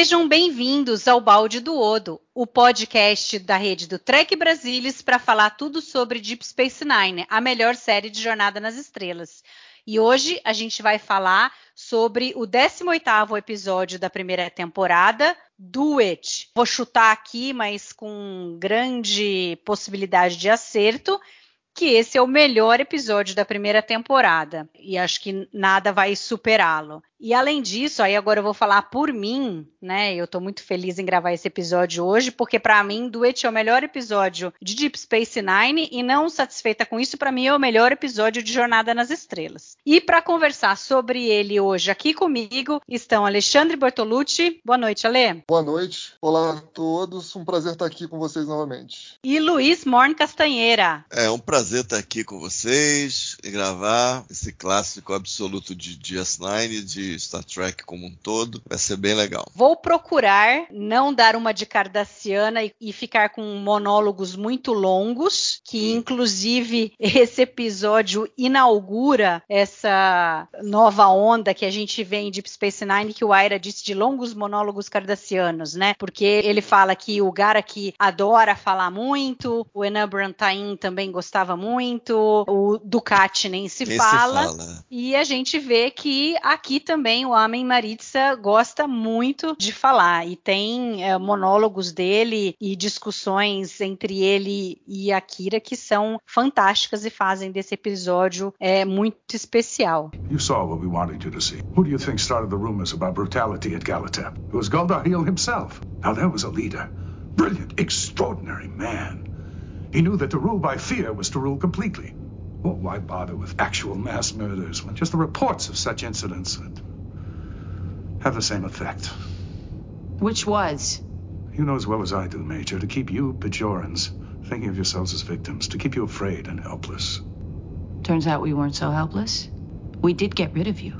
Sejam bem-vindos ao Balde do Odo, o podcast da rede do Trek Brasilis para falar tudo sobre Deep Space Nine, a melhor série de Jornada nas Estrelas. E hoje a gente vai falar sobre o 18º episódio da primeira temporada, Do It. Vou chutar aqui, mas com grande possibilidade de acerto, que esse é o melhor episódio da primeira temporada e acho que nada vai superá-lo. E além disso, aí agora eu vou falar por mim, né? Eu tô muito feliz em gravar esse episódio hoje, porque para mim Duet é o melhor episódio de Deep Space Nine e não satisfeita com isso, para mim é o melhor episódio de Jornada nas Estrelas. E para conversar sobre ele hoje aqui comigo estão Alexandre Bortolucci. Boa noite, Ale. Boa noite. Olá a todos. Um prazer estar aqui com vocês novamente. E Luiz Morn Castanheira. É um prazer estar aqui com vocês e gravar esse clássico absoluto de DS9 de Star Trek como um todo. Vai ser bem legal. Vou procurar não dar uma de Cardassiana e, e ficar com monólogos muito longos, que inclusive esse episódio inaugura essa nova onda que a gente vê em Deep Space Nine, que o Aira disse de longos monólogos cardassianos, né? Porque ele fala que o Garak adora falar muito, o Enan Brantain também gostava muito, o Ducati nem se Nem se fala. fala. E a gente vê que aqui também o Amen Maritza gosta muito de falar e tem é, monólogos dele e discussões entre ele e a Kira que são fantásticas e fazem desse episódio é, muito especial. You saw what we wanted you to see. Who do you think started the rumors about brutality at Galatep? It was Galdahil himself. Now there was a leader. Brilliant, extraordinary man. He knew that to rule by fear was to rule completely. Well, why bother with actual mass murders when just the reports of such incidents would have the same effect? Which was? You know as well as I do, Major, to keep you, Bajorans, thinking of yourselves as victims, to keep you afraid and helpless. Turns out we weren't so helpless. We did get rid of you.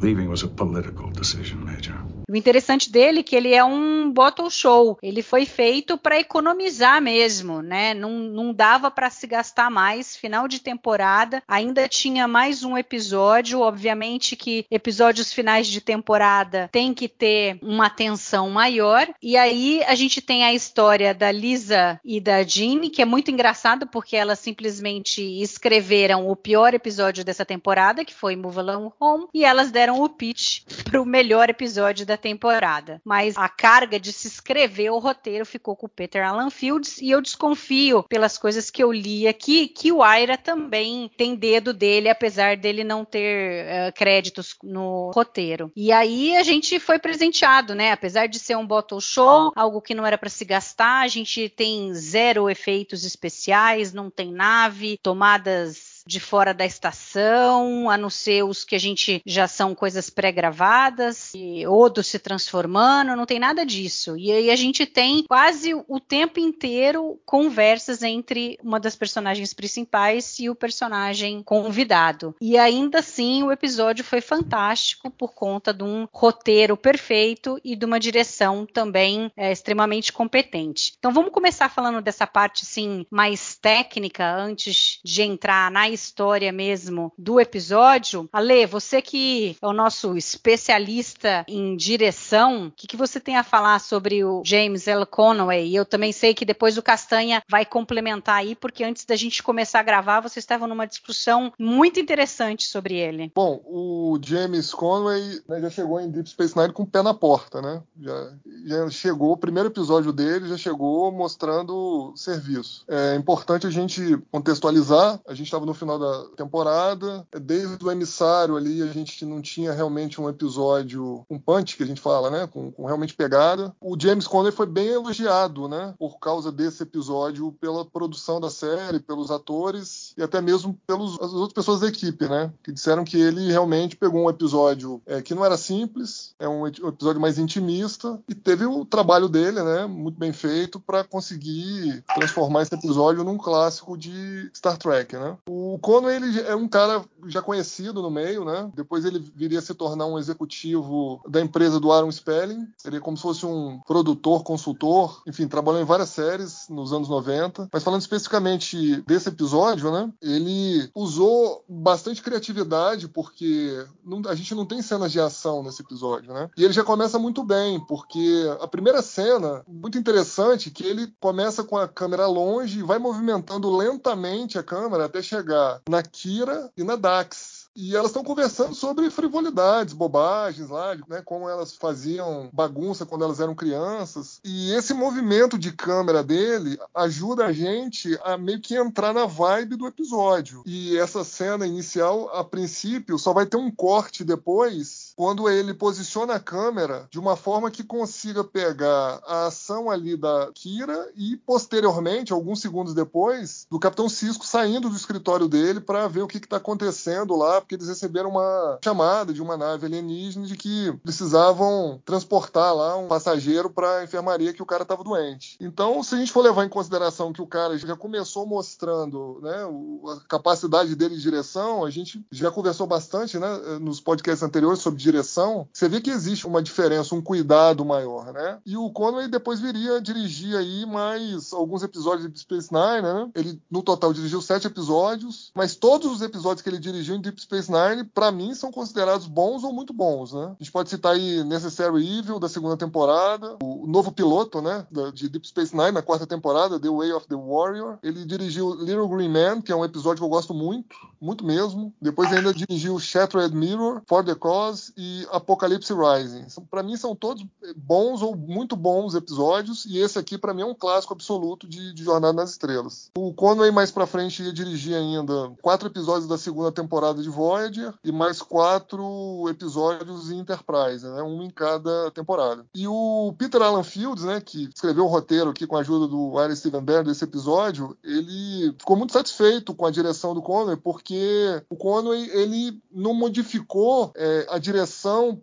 Leaving was a political decision, Major. O interessante dele é que ele é um bottle show. Ele foi feito para economizar mesmo, né? Não, não dava para se gastar mais. Final de temporada, ainda tinha mais um episódio. Obviamente que episódios finais de temporada tem que ter uma atenção maior. E aí a gente tem a história da Lisa e da Jean, que é muito engraçado porque elas simplesmente escreveram o pior episódio dessa temporada, que foi Move Along Home, e elas deram o pitch para o melhor episódio da temporada. Mas a carga de se escrever o roteiro ficou com o Peter Alan Fields e eu desconfio pelas coisas que eu li aqui que o Aira também tem dedo dele, apesar dele não ter eh, créditos no roteiro. E aí a gente foi presenteado, né? Apesar de ser um bottle show, algo que não era para se gastar, a gente tem zero efeitos especiais, não tem nave, tomadas de fora da estação, a não ser os que a gente já são coisas pré-gravadas, e Odo se transformando, não tem nada disso. E aí a gente tem quase o tempo inteiro conversas entre uma das personagens principais e o personagem convidado. E ainda assim o episódio foi fantástico por conta de um roteiro perfeito e de uma direção também é, extremamente competente. Então vamos começar falando dessa parte assim mais técnica antes de entrar na história mesmo do episódio. Ale, você que é o nosso especialista em direção, o que, que você tem a falar sobre o James L. Conway? E eu também sei que depois o Castanha vai complementar aí, porque antes da gente começar a gravar, vocês estavam numa discussão muito interessante sobre ele. Bom, o James Conway né, já chegou em Deep Space Nine com o pé na porta, né? Já, já chegou, o primeiro episódio dele já chegou mostrando serviço. É importante a gente contextualizar, a gente estava no final da temporada. Desde o emissário ali, a gente não tinha realmente um episódio, um punch que a gente fala, né? Com, com realmente pegada. O James Conner foi bem elogiado, né? Por causa desse episódio, pela produção da série, pelos atores e até mesmo pelas outras pessoas da equipe, né? Que disseram que ele realmente pegou um episódio é, que não era simples, é um, um episódio mais intimista e teve o trabalho dele, né? Muito bem feito para conseguir transformar esse episódio num clássico de Star Trek, né? O Conway ele é um cara já conhecido no meio, né? Depois ele viria a se tornar um executivo da empresa do Aaron Spelling, seria como se fosse um produtor, consultor, enfim, trabalhou em várias séries nos anos 90. Mas falando especificamente desse episódio, né? Ele usou bastante criatividade porque não, a gente não tem cenas de ação nesse episódio, né? E ele já começa muito bem, porque a primeira cena, muito interessante, que ele começa com a câmera longe e vai movimentando lentamente a câmera até chegar na Kira e na Dax. E elas estão conversando sobre frivolidades, bobagens lá, né, como elas faziam bagunça quando elas eram crianças. E esse movimento de câmera dele ajuda a gente a meio que entrar na vibe do episódio. E essa cena inicial, a princípio, só vai ter um corte depois, quando ele posiciona a câmera de uma forma que consiga pegar a ação ali da Kira e posteriormente, alguns segundos depois, do Capitão Cisco saindo do escritório dele para ver o que está acontecendo lá porque eles receberam uma chamada de uma nave alienígena de que precisavam transportar lá um passageiro para a enfermaria que o cara estava doente. Então, se a gente for levar em consideração que o cara já começou mostrando né, a capacidade dele de direção, a gente já conversou bastante né, nos podcasts anteriores sobre direção, você vê que existe uma diferença, um cuidado maior, né? E o Conway depois viria a dirigir aí mais alguns episódios de Space Nine, né? Ele, no total, dirigiu sete episódios, mas todos os episódios que ele dirigiu em Deep Space Nine, para mim, são considerados bons ou muito bons, né? A gente pode citar aí Necessary Evil, da segunda temporada, o novo piloto, né, de Deep Space Nine, na quarta temporada, The Way of the Warrior. Ele dirigiu Little Green Man, que é um episódio que eu gosto muito, muito mesmo. Depois ainda dirigiu Shattered Mirror, For the Cause e Apocalypse Rising. Para mim, são todos bons ou muito bons episódios, e esse aqui, para mim, é um clássico absoluto de, de Jornada nas Estrelas. O Conway, mais pra frente, ia dirigir ainda quatro episódios da segunda temporada de Voyager e mais quatro episódios em Enterprise, né? Um em cada temporada. E o Peter Alan Fields, né, que escreveu o roteiro aqui com a ajuda do Aaron Steven Bear desse episódio, ele ficou muito satisfeito com a direção do Conway, porque o Conway ele não modificou é, a direção,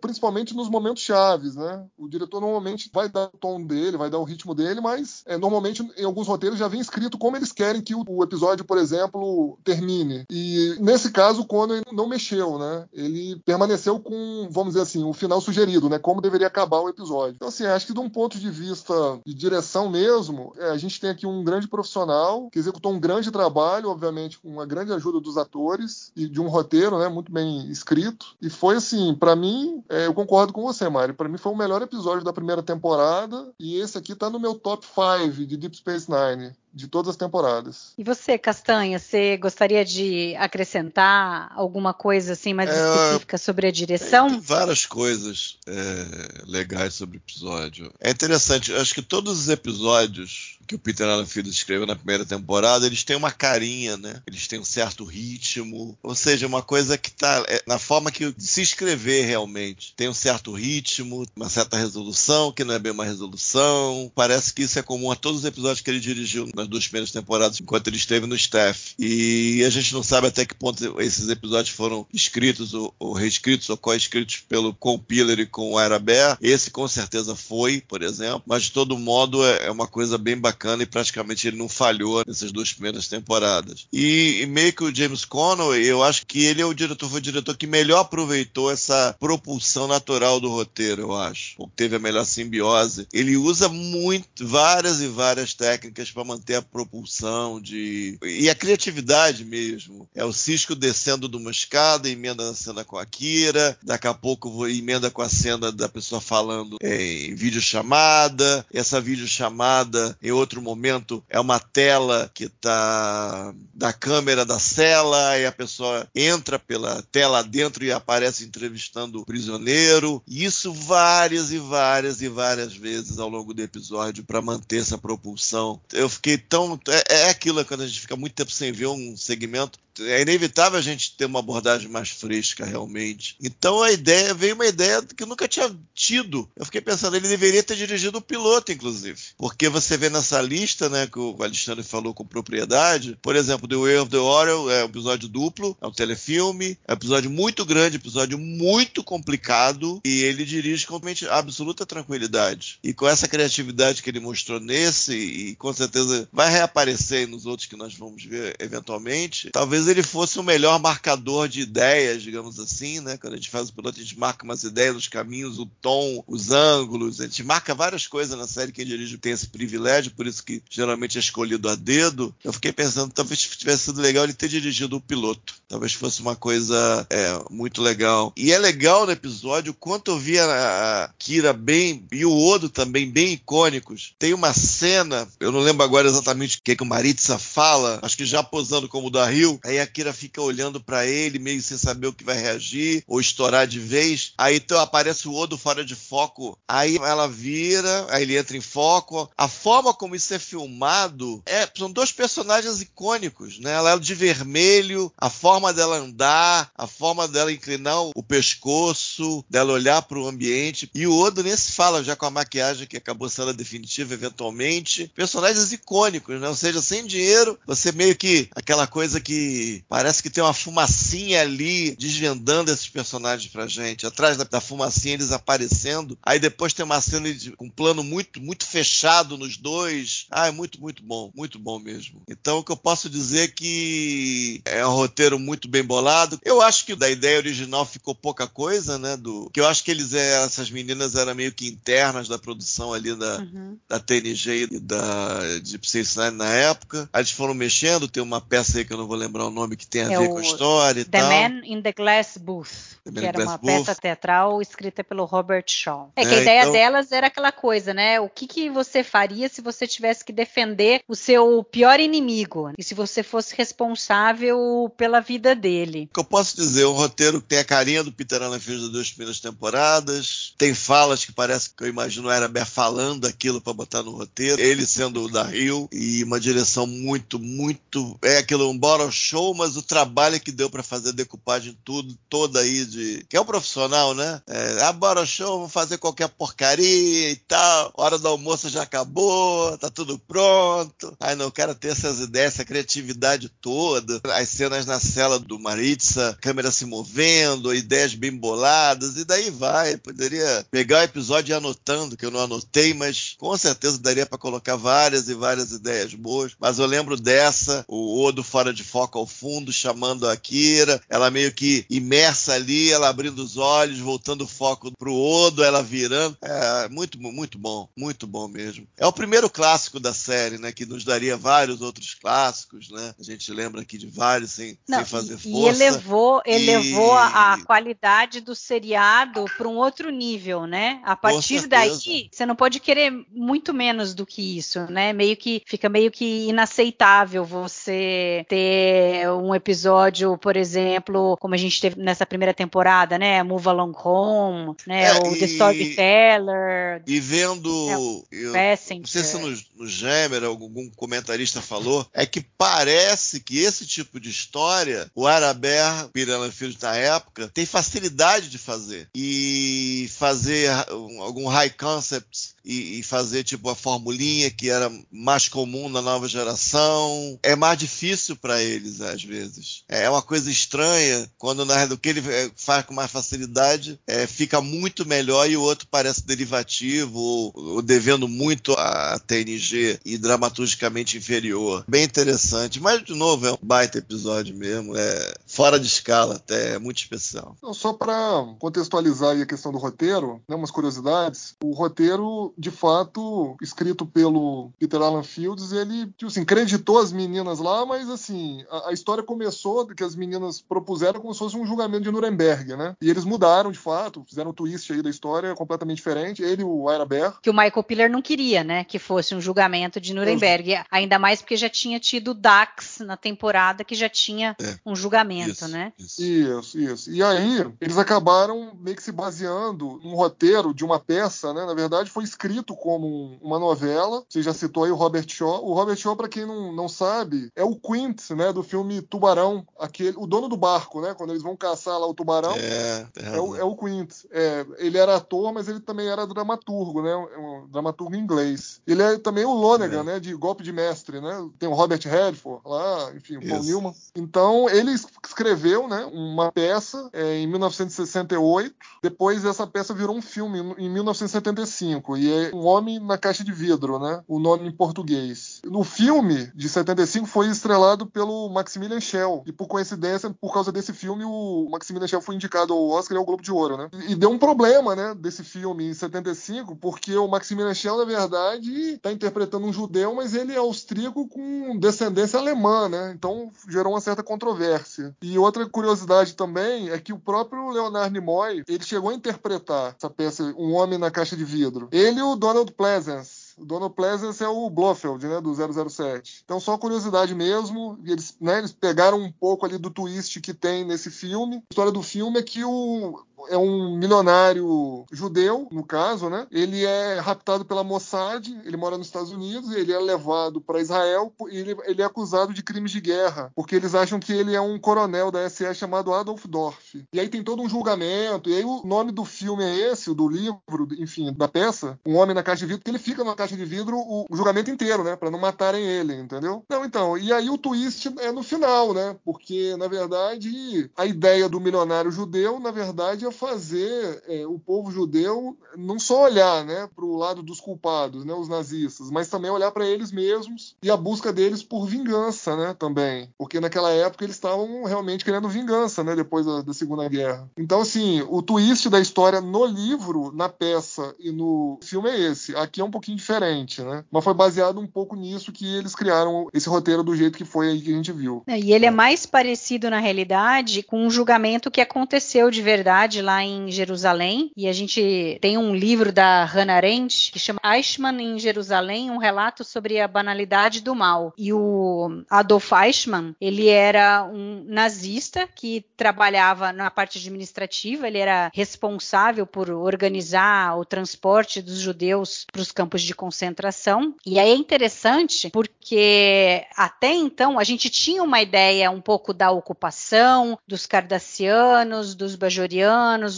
principalmente nos momentos chaves, né? O diretor normalmente vai dar o tom dele, vai dar o ritmo dele, mas é, normalmente em alguns roteiros já vem escrito como eles querem que o, o episódio, por exemplo, termine. E nesse caso, o Conway não mexeu, né? Ele permaneceu com, vamos dizer assim, o final sugerido, né? Como deveria acabar o episódio. Então, assim, acho que de um ponto de vista de direção mesmo, é, a gente tem aqui um grande profissional que executou um grande trabalho, obviamente, com uma grande ajuda dos atores e de um roteiro, né? Muito bem escrito. E foi assim, para mim, é, eu concordo com você, Mário. Para mim foi o melhor episódio da primeira temporada e esse aqui tá no meu top 5 de Deep Space Nine de todas as temporadas. E você, Castanha, você gostaria de acrescentar alguma coisa assim mais é, específica sobre a direção? Tem várias coisas é, legais sobre o episódio. É interessante, acho que todos os episódios que o Peter Allen Field escreveu na primeira temporada, eles têm uma carinha, né? Eles têm um certo ritmo, ou seja, uma coisa que está é, na forma que se escrever realmente. Tem um certo ritmo, uma certa resolução, que não é bem uma resolução. Parece que isso é comum a todos os episódios que ele dirigiu nas duas primeiras temporadas, enquanto ele esteve no staff. E a gente não sabe até que ponto esses episódios foram escritos ou, ou reescritos ou co-escritos pelo Compiler e com o Arabé. Esse com certeza foi, por exemplo, mas de todo modo é, é uma coisa bem bacana e praticamente ele não falhou nessas duas primeiras temporadas. E, e meio que o James Conway, eu acho que ele é o diretor, foi o diretor que melhor aproveitou essa propulsão natural do roteiro, eu acho. Teve a melhor simbiose. Ele usa muito, várias e várias técnicas para manter a propulsão de e a criatividade mesmo. É o Cisco descendo de uma escada, emenda na cena com a Kira, daqui a pouco emenda com a cena da pessoa falando em videochamada, essa videochamada em outro momento é uma tela que está da câmera da cela e a pessoa entra pela tela dentro e aparece entrevistando o prisioneiro. Isso várias e várias e várias vezes ao longo do episódio para manter essa propulsão. Eu fiquei tão. É, é aquilo quando a gente fica muito tempo sem ver um segmento é inevitável a gente ter uma abordagem mais fresca, realmente. Então a ideia veio uma ideia que eu nunca tinha tido. Eu fiquei pensando, ele deveria ter dirigido o piloto, inclusive. Porque você vê nessa lista, né, que o Alexandre falou com propriedade, por exemplo, The Way of the Warrior é um episódio duplo, é um telefilme, é um episódio muito grande, episódio muito complicado, e ele dirige com absoluta tranquilidade. E com essa criatividade que ele mostrou nesse, e com certeza vai reaparecer nos outros que nós vamos ver eventualmente, talvez ele fosse o melhor marcador de ideias, digamos assim, né? Quando a gente faz o piloto, a gente marca umas ideias, os caminhos, o tom, os ângulos, a gente marca várias coisas na série. Quem dirige tem esse privilégio, por isso que geralmente é escolhido a dedo. Eu fiquei pensando, talvez tivesse sido legal ele ter dirigido o piloto. Talvez fosse uma coisa é, muito legal. E é legal no episódio quanto eu vi a, a Kira bem e o Odo também bem icônicos. Tem uma cena, eu não lembro agora exatamente o que, que o Maritza fala, acho que já posando como o da Rio. Aí a Kira fica olhando para ele, meio sem saber o que vai reagir ou estourar de vez. Aí então aparece o Odo fora de foco. Aí ela vira, aí ele entra em foco. A forma como isso é filmado é, são dois personagens icônicos, né? Ela é de vermelho, a forma dela andar, a forma dela inclinar o pescoço, dela olhar para o ambiente. E o Odo nem se fala já com a maquiagem que acabou sendo definitiva eventualmente. Personagens icônicos, né? Ou seja, sem dinheiro, você meio que aquela coisa que parece que tem uma fumacinha ali desvendando esses personagens pra gente. Atrás da, da fumacinha eles aparecendo. Aí depois tem uma cena de um plano muito, muito fechado nos dois. Ah, é muito, muito bom. Muito bom mesmo. Então o que eu posso dizer é que é um roteiro muito bem bolado. Eu acho que da ideia original ficou pouca coisa, né? Do que eu acho que eles é, essas meninas eram meio que internas da produção ali da, uhum. da TNG e da Deep Space Nine na época. Aí eles foram mexendo, tem uma peça aí que eu não vou lembrar o nome que tem a é ver com a história e The tal. The Man in the Glass Booth, que era uma Booth. peça teatral escrita pelo Robert Shaw. É que é, a ideia então... delas era aquela coisa, né? O que, que você faria se você tivesse que defender o seu pior inimigo e se você fosse responsável pela vida dele? O que eu posso dizer, um roteiro que tem a carinha do Peter Allen Fields das duas primeiras temporadas, tem falas que parece que eu imagino era falando aquilo para botar no roteiro, ele sendo o da Rio e uma direção muito, muito é aquilo um bottle show, mas o trabalho que deu para fazer a decupagem tudo toda aí de que é um profissional, né? É, ah, bottle show, vou fazer qualquer porcaria e tal. Hora do almoço já acabou, tá tudo pronto. Ai, não quero ter essas ideias, essa criatividade toda. As cenas na cela do Maritza, câmera se movendo, ideias bem boladas e daí vai. Poderia pegar o episódio e anotando, que eu não anotei, mas com certeza daria para colocar várias e várias ideias boas. Mas eu lembro dessa, o Odo fora de foco ao fundo, chamando a Kira, ela meio que imersa ali, ela abrindo os olhos, voltando o foco pro Odo, ela virando. É muito, muito bom, muito bom mesmo. É o primeiro clássico da série, né? Que nos daria vários outros clássicos, né? A gente lembra aqui de vários sem, Não, sem fazer força. E elevou, elevou e... a qualidade do seriado para um outro nível, né? A partir daí, você não pode querer muito menos do que isso, né? Meio que fica meio que inaceitável você ter um episódio, por exemplo, como a gente teve nessa primeira temporada, né? Move Along Home, né? É, o e, The Storyteller. E vendo. É, eu, não sei se no, no Gemer algum comentarista falou, é que parece que esse tipo de história, o Araber, Pirana Filho da época, tem facilidade de fazer. E fazer algum high concepts e, e, fazer tipo a formulinha que era mais comum na nova geração. É mais difícil para eles, às vezes. É uma coisa estranha quando na do que ele é, faz com mais facilidade é, fica muito melhor e o outro parece derivativo ou, ou devendo muito a TNG e dramaturgicamente inferior. Bem interessante, mas de novo é um baita episódio mesmo, é fora de escala até, é muito especial. Não, só para contextualizar a questão do roteiro, né, umas curiosidades. O roteiro de fato, escrito pelo Peter Alan Fields, ele, tipo assim, creditou as meninas lá, mas assim, a, a, história começou que as meninas propuseram como se fosse um julgamento de Nuremberg, né? E eles mudaram de fato, fizeram um twist aí da história completamente diferente. Ele e o Ira Bear. Que o Michael Piller não queria, né? Que fosse um julgamento de Nuremberg. É. Ainda mais porque já tinha tido Dax na temporada que já tinha é. um julgamento pensamento, Isso, né? isso. Isso, isso. E aí, eles acabaram meio que se baseando num roteiro de uma peça, né? Na verdade, foi escrito como um- uma novela. Você já citou aí o Robert Shaw. O Robert Shaw, para quem não, não sabe, é o Quint, né? Do filme Tubarão, aquele, o dono do barco, né? Quando eles vão caçar lá o tubarão. É, tem É o, é o Quint. É, ele era ator, mas ele também era dramaturgo, né? Um, um dramaturgo inglês. Ele é também o Lonergan, É. né? De Golpe de Mestre, né? Tem o Robert Redford lá, enfim, o Paul. Newman. Então, ele es- escreveu, né? Uma peça é, em 1968. Depois, essa peça virou um filme em 1975. E é Um Homem na Caixa de Vidro, né? O nome em português. No filme de 75 foi estrelado pelo Maximilian Schell. E por coincidência, por causa desse filme, o Maximilian Schell foi indicado ao Oscar e ao Globo de Ouro, né? E deu um problema, né, desse filme em 75, porque o Maximilian Schell, na verdade, está interpretando um judeu, mas ele é austríaco com descendência alemã, né? Então gerou uma certa controvérsia. E outra curiosidade também é que o próprio Leonard Nimoy, ele chegou a interpretar essa peça Um Homem na Caixa de Vidro. Ele e o Donald Pleasence. O Donald Pleasence é o Blofeld, né, do 007. Então, só curiosidade mesmo. Eles, né, eles pegaram um pouco ali do twist que tem nesse filme. A história do filme é que o, é um milionário judeu, no caso, né? Ele é raptado pela Mossad, ele mora nos Estados Unidos, ele é levado para Israel e ele, ele é acusado de crimes de guerra, porque eles acham que ele é um coronel da SS chamado Adolf Dorf. E aí tem todo um julgamento, e aí o nome do filme é esse, do livro, enfim, da peça, Um Homem na Caixa de Vidro, que ele fica numa caixa de vidro o, o julgamento inteiro, né? Para não matarem ele, entendeu? Não, então, e aí o twist é no final, né? Porque, na verdade, a ideia do milionário judeu, na verdade, é fazer é, o povo judeu não só olhar, né, para o lado dos culpados, né, os nazistas, mas também olhar para eles mesmos e a busca deles por vingança, né, também, porque naquela época eles estavam realmente querendo vingança, né, depois da, da Segunda Guerra. Então, assim, o twist da história no livro, na peça e no filme é esse. Aqui é um pouquinho diferente, né, mas foi baseado um pouco nisso que eles criaram esse roteiro do jeito que foi aí que a gente viu. E ele é mais parecido na realidade com um julgamento que aconteceu de verdade lá em Jerusalém. E a gente tem um livro da Hannah Arendt que chama Eichmann em Jerusalém, um relato sobre a banalidade do mal. E o Adolf Eichmann, ele era um nazista que trabalhava na parte administrativa, ele era responsável por organizar o transporte dos judeus para os campos de concentração. E aí é interessante porque até então a gente tinha uma ideia um pouco da ocupação, dos cardassianos, dos bajorianos,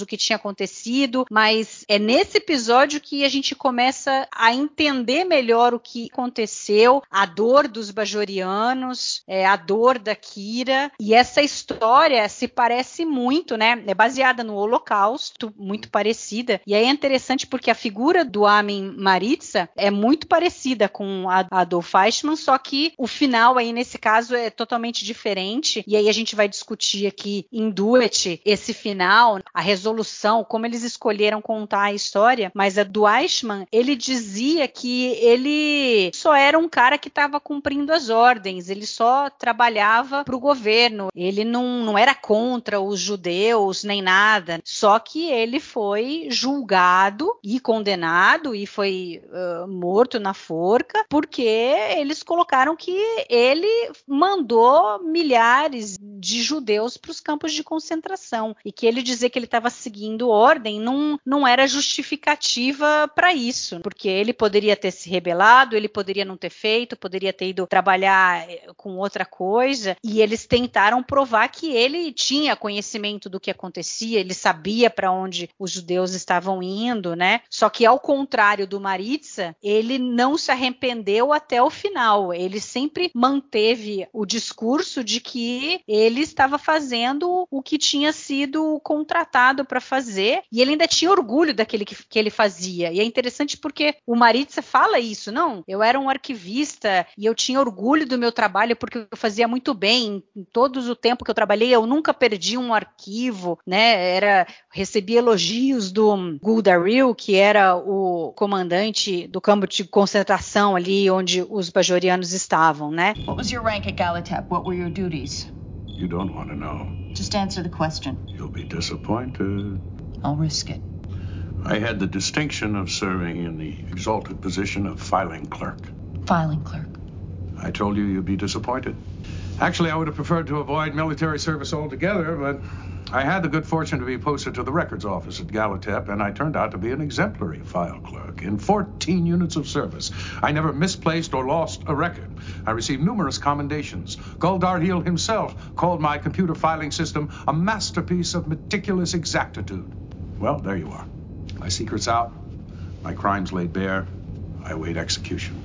o que tinha acontecido, mas é nesse episódio que a gente começa a entender melhor o que aconteceu, a dor dos bajorianos, é, a dor da Kira, e essa história se parece muito, né? É baseada no Holocausto, muito parecida, e aí é interessante porque a figura do Amin Maritza é muito parecida com a Adolf Eichmann, só que o final aí nesse caso é totalmente diferente, e aí a gente vai discutir aqui em Duet esse final, a resolução, como eles escolheram contar a história, mas a do Eichmann, ele dizia que ele só era um cara que estava cumprindo as ordens, ele só trabalhava para o governo, ele não, não era contra os judeus nem nada, só que ele foi julgado e condenado e foi uh, morto na forca porque eles colocaram que ele mandou milhares de judeus para os campos de concentração e que ele dizer que ele estava seguindo ordem não, não era justificativa para isso, porque ele poderia ter se rebelado, ele poderia não ter feito, poderia ter ido trabalhar eh, com outra coisa e eles tentaram provar que ele tinha conhecimento do que acontecia, ele sabia para onde os judeus estavam indo, né? Só que ao contrário do Maritza, ele não se arrependeu até o final. Ele sempre manteve o discurso de que ele estava fazendo o que tinha sido contratado para fazer e ele ainda tinha orgulho daquele que, que ele fazia. E é interessante porque o Maritza fala isso, não? Eu era um arquivista e eu tinha orgulho do meu trabalho porque eu fazia muito bem. Em todo o tempo que eu trabalhei, eu nunca perdi um arquivo, né? Era recebi elogios do Guldaril, que era o comandante do campo de concentração ali onde os bajorianos estavam, né? What was your rank at Galatep? What were your duties? You don't want to know. Just answer the question. You'll be disappointed. I'll risk it. I had the distinction of serving in the exalted position of filing clerk. Filing clerk. I told you you'd be disappointed. Actually, I would have preferred to avoid military service altogether, but I had the good fortune to be posted to the records office at Galatep, and I turned out to be an exemplary file clerk in 14 units of service. I never misplaced or lost a record. I received numerous commendations. Guldarheel himself called my computer filing system a masterpiece of meticulous exactitude. Well, there you are. My secret's out, my crimes laid bare. I await execution.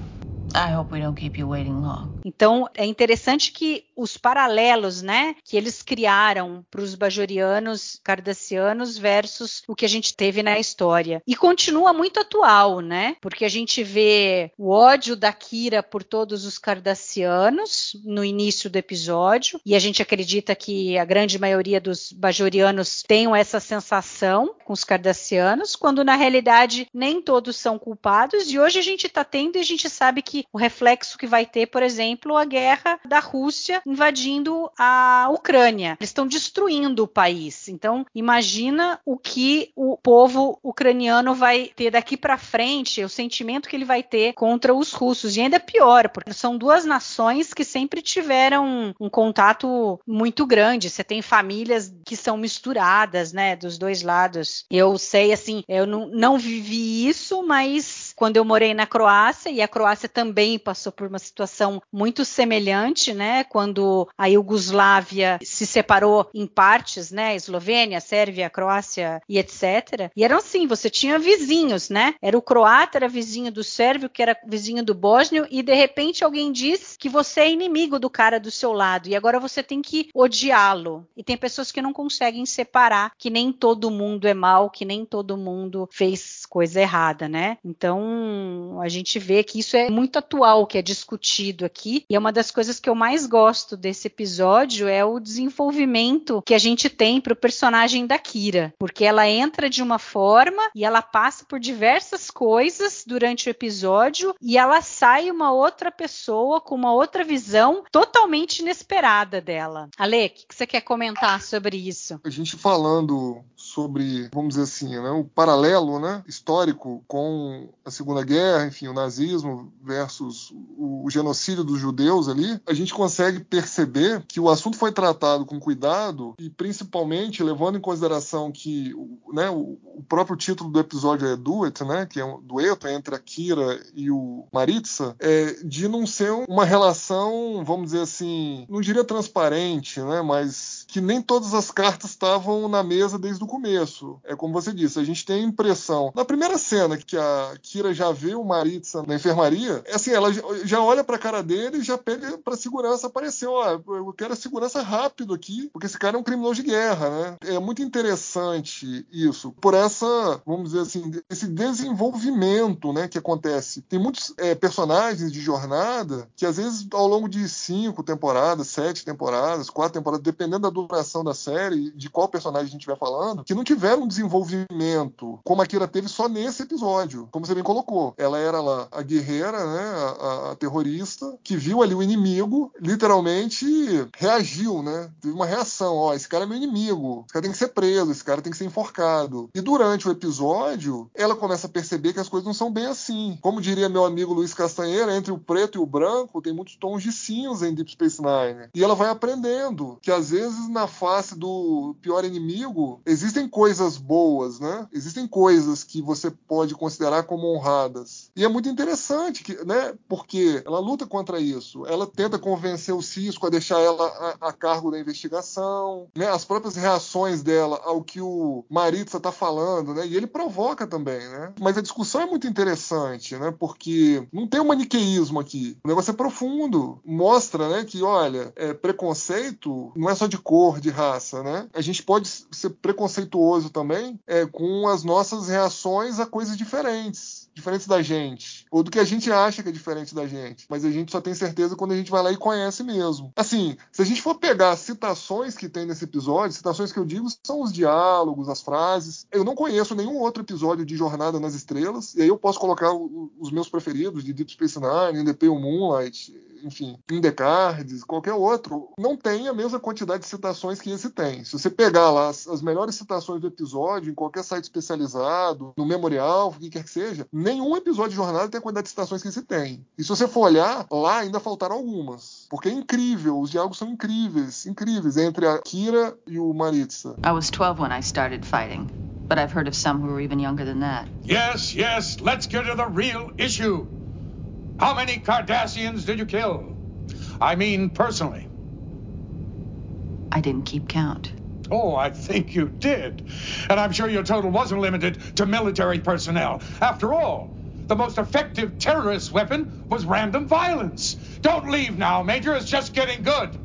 I hope we don't keep you waiting long. Então é interessante que os paralelos, né, que eles criaram para os bajorianos, cardassianos versus o que a gente teve na história. E continua muito atual, né? Porque a gente vê o ódio da Kira por todos os cardassianos no início do episódio, e a gente acredita que a grande maioria dos bajorianos tenham essa sensação com os cardassianos, quando na realidade nem todos são culpados, e hoje a gente está tendo e a gente sabe que o reflexo que vai ter, por exemplo, a guerra da Rússia invadindo a Ucrânia. Eles estão destruindo o país. Então, imagina o que o povo ucraniano vai ter daqui para frente, o sentimento que ele vai ter contra os russos. E ainda pior, porque são duas nações que sempre tiveram um contato muito grande. Você tem famílias que são misturadas, né, dos dois lados. Eu sei, assim, eu não, não vivi isso, mas quando eu morei na Croácia, e a Croácia também passou por uma situação muito semelhante, né? Quando a Iugoslávia se separou em partes, né? Eslovênia, Sérvia, Croácia e etc. E eram assim, você tinha vizinhos, né? Era o croata, era vizinho do sérvio, que era vizinho do bósnio, e de repente alguém diz que você é inimigo do cara do seu lado, e agora você tem que odiá-lo. E tem pessoas que não conseguem separar que nem todo mundo é mal, que nem todo mundo fez coisa errada, né? Então, a gente vê que isso é muito atual, que é discutido aqui. E é uma das coisas que eu mais gosto desse episódio é o desenvolvimento que a gente tem para o personagem da Kira, porque ela entra de uma forma e ela passa por diversas coisas durante o episódio e ela sai uma outra pessoa com uma outra visão totalmente inesperada dela. Ale, o que, que você quer comentar sobre isso? A gente falando sobre, vamos dizer assim, né, o paralelo né, histórico com a Segunda Guerra, enfim, o nazismo versus o, o, genocídio dos judeus ali, a gente consegue perceber que o assunto foi tratado com cuidado e principalmente levando em consideração que né, o, o, próprio título do episódio é Duet, né, que é um dueto entre a Kira e o Maritza, é, de não ser uma relação, vamos dizer assim, não diria transparente, né, mas que nem todas as cartas estavam na mesa desde o começo. É como você disse, a gente tem a impressão. Na primeira cena que a Kira já vê o Maritza na enfermaria, é assim, ela já olha pra cara dele e já pede pra segurança aparecer. Ó, eu quero segurança rápido aqui, porque esse cara é um criminoso de guerra, né? É muito interessante isso. Por essa, vamos dizer assim, esse desenvolvimento, né, que acontece. Tem muitos é, personagens de jornada que às vezes ao longo de cinco temporadas, sete temporadas, quatro temporadas, dependendo da duração da série, de qual personagem a gente estiver falando, que não tiveram um desenvolvimento como a Kira teve só nesse episódio, como você bem colocou. Ela era lá a guerreira, né, a, a terrorista, que viu ali o inimigo, literalmente reagiu, né? Teve uma reação, ó, esse cara é meu inimigo, esse cara tem que ser preso, esse cara tem que ser enforcado. E durante o episódio, ela começa a perceber que as coisas não são bem assim. Como diria meu amigo Luiz Castanheira, entre o preto e o branco tem muitos tons de cinza em Deep Space Nine. E ela vai aprendendo que às vezes na face do pior inimigo existem coisas boas, né? Existem coisas que você pode considerar como honradas. E é muito interessante, que, né? Porque ela luta contra isso. Ela tenta convencer o Cisco a deixar ela a, a cargo da investigação, né? As próprias reações dela ao que o Maritza está falando, né? E ele provoca também, né? Mas a discussão é muito interessante, né? Porque não tem um maniqueísmo aqui. O negócio é profundo. Mostra, né? Que, olha, é, preconceito não é só de cor, de raça, né? A gente pode ser preconceituoso também é, com as nossas reações a coisas diferentes, diferentes da gente, ou do que a gente acha que é diferente da gente. Mas a gente só tem certeza quando a gente vai lá e conhece mesmo. Assim, se a gente for pegar citações que tem nesse episódio, citações que eu digo são os diálogos, as frases. Eu não conheço nenhum outro episódio de Jornada nas Estrelas, e aí eu posso colocar os meus preferidos de Deep Space Nine, NDP ou Moonlight, enfim, In The Cards, qualquer outro, não tem a mesma quantidade de citações que esse tem. Se você pegar lá as, as melhores citações do episódio, em qualquer site especializado, no memorial, o que quer que seja, nenhum episódio de jornada tem a quantidade de citações que esse tem. E se você for olhar, lá ainda faltaram algumas. Porque é incrível, os diálogos são incríveis, incríveis, entre a Kira e o Maritza. I was 12 when I started fighting, but I've heard of some who were even younger than that. Yes, yes, let's get to the real issue. How many Cardassians did you kill? I mean, personally. I didn't keep count. Oh, I think you did. And I'm sure your total wasn't limited to military personnel. After all, the most effective terrorist weapon was random violence. Don't leave now, Major. It's just getting good.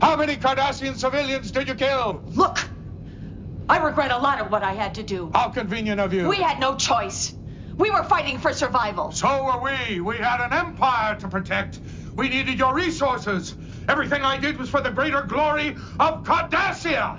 How many Cardassian civilians did you kill? Look, I regret a lot of what I had to do. How convenient of you. We had no choice. We were fighting for survival. So were we. We had an empire to protect. We needed your resources. Everything I did was for the greater glory of Cardassia.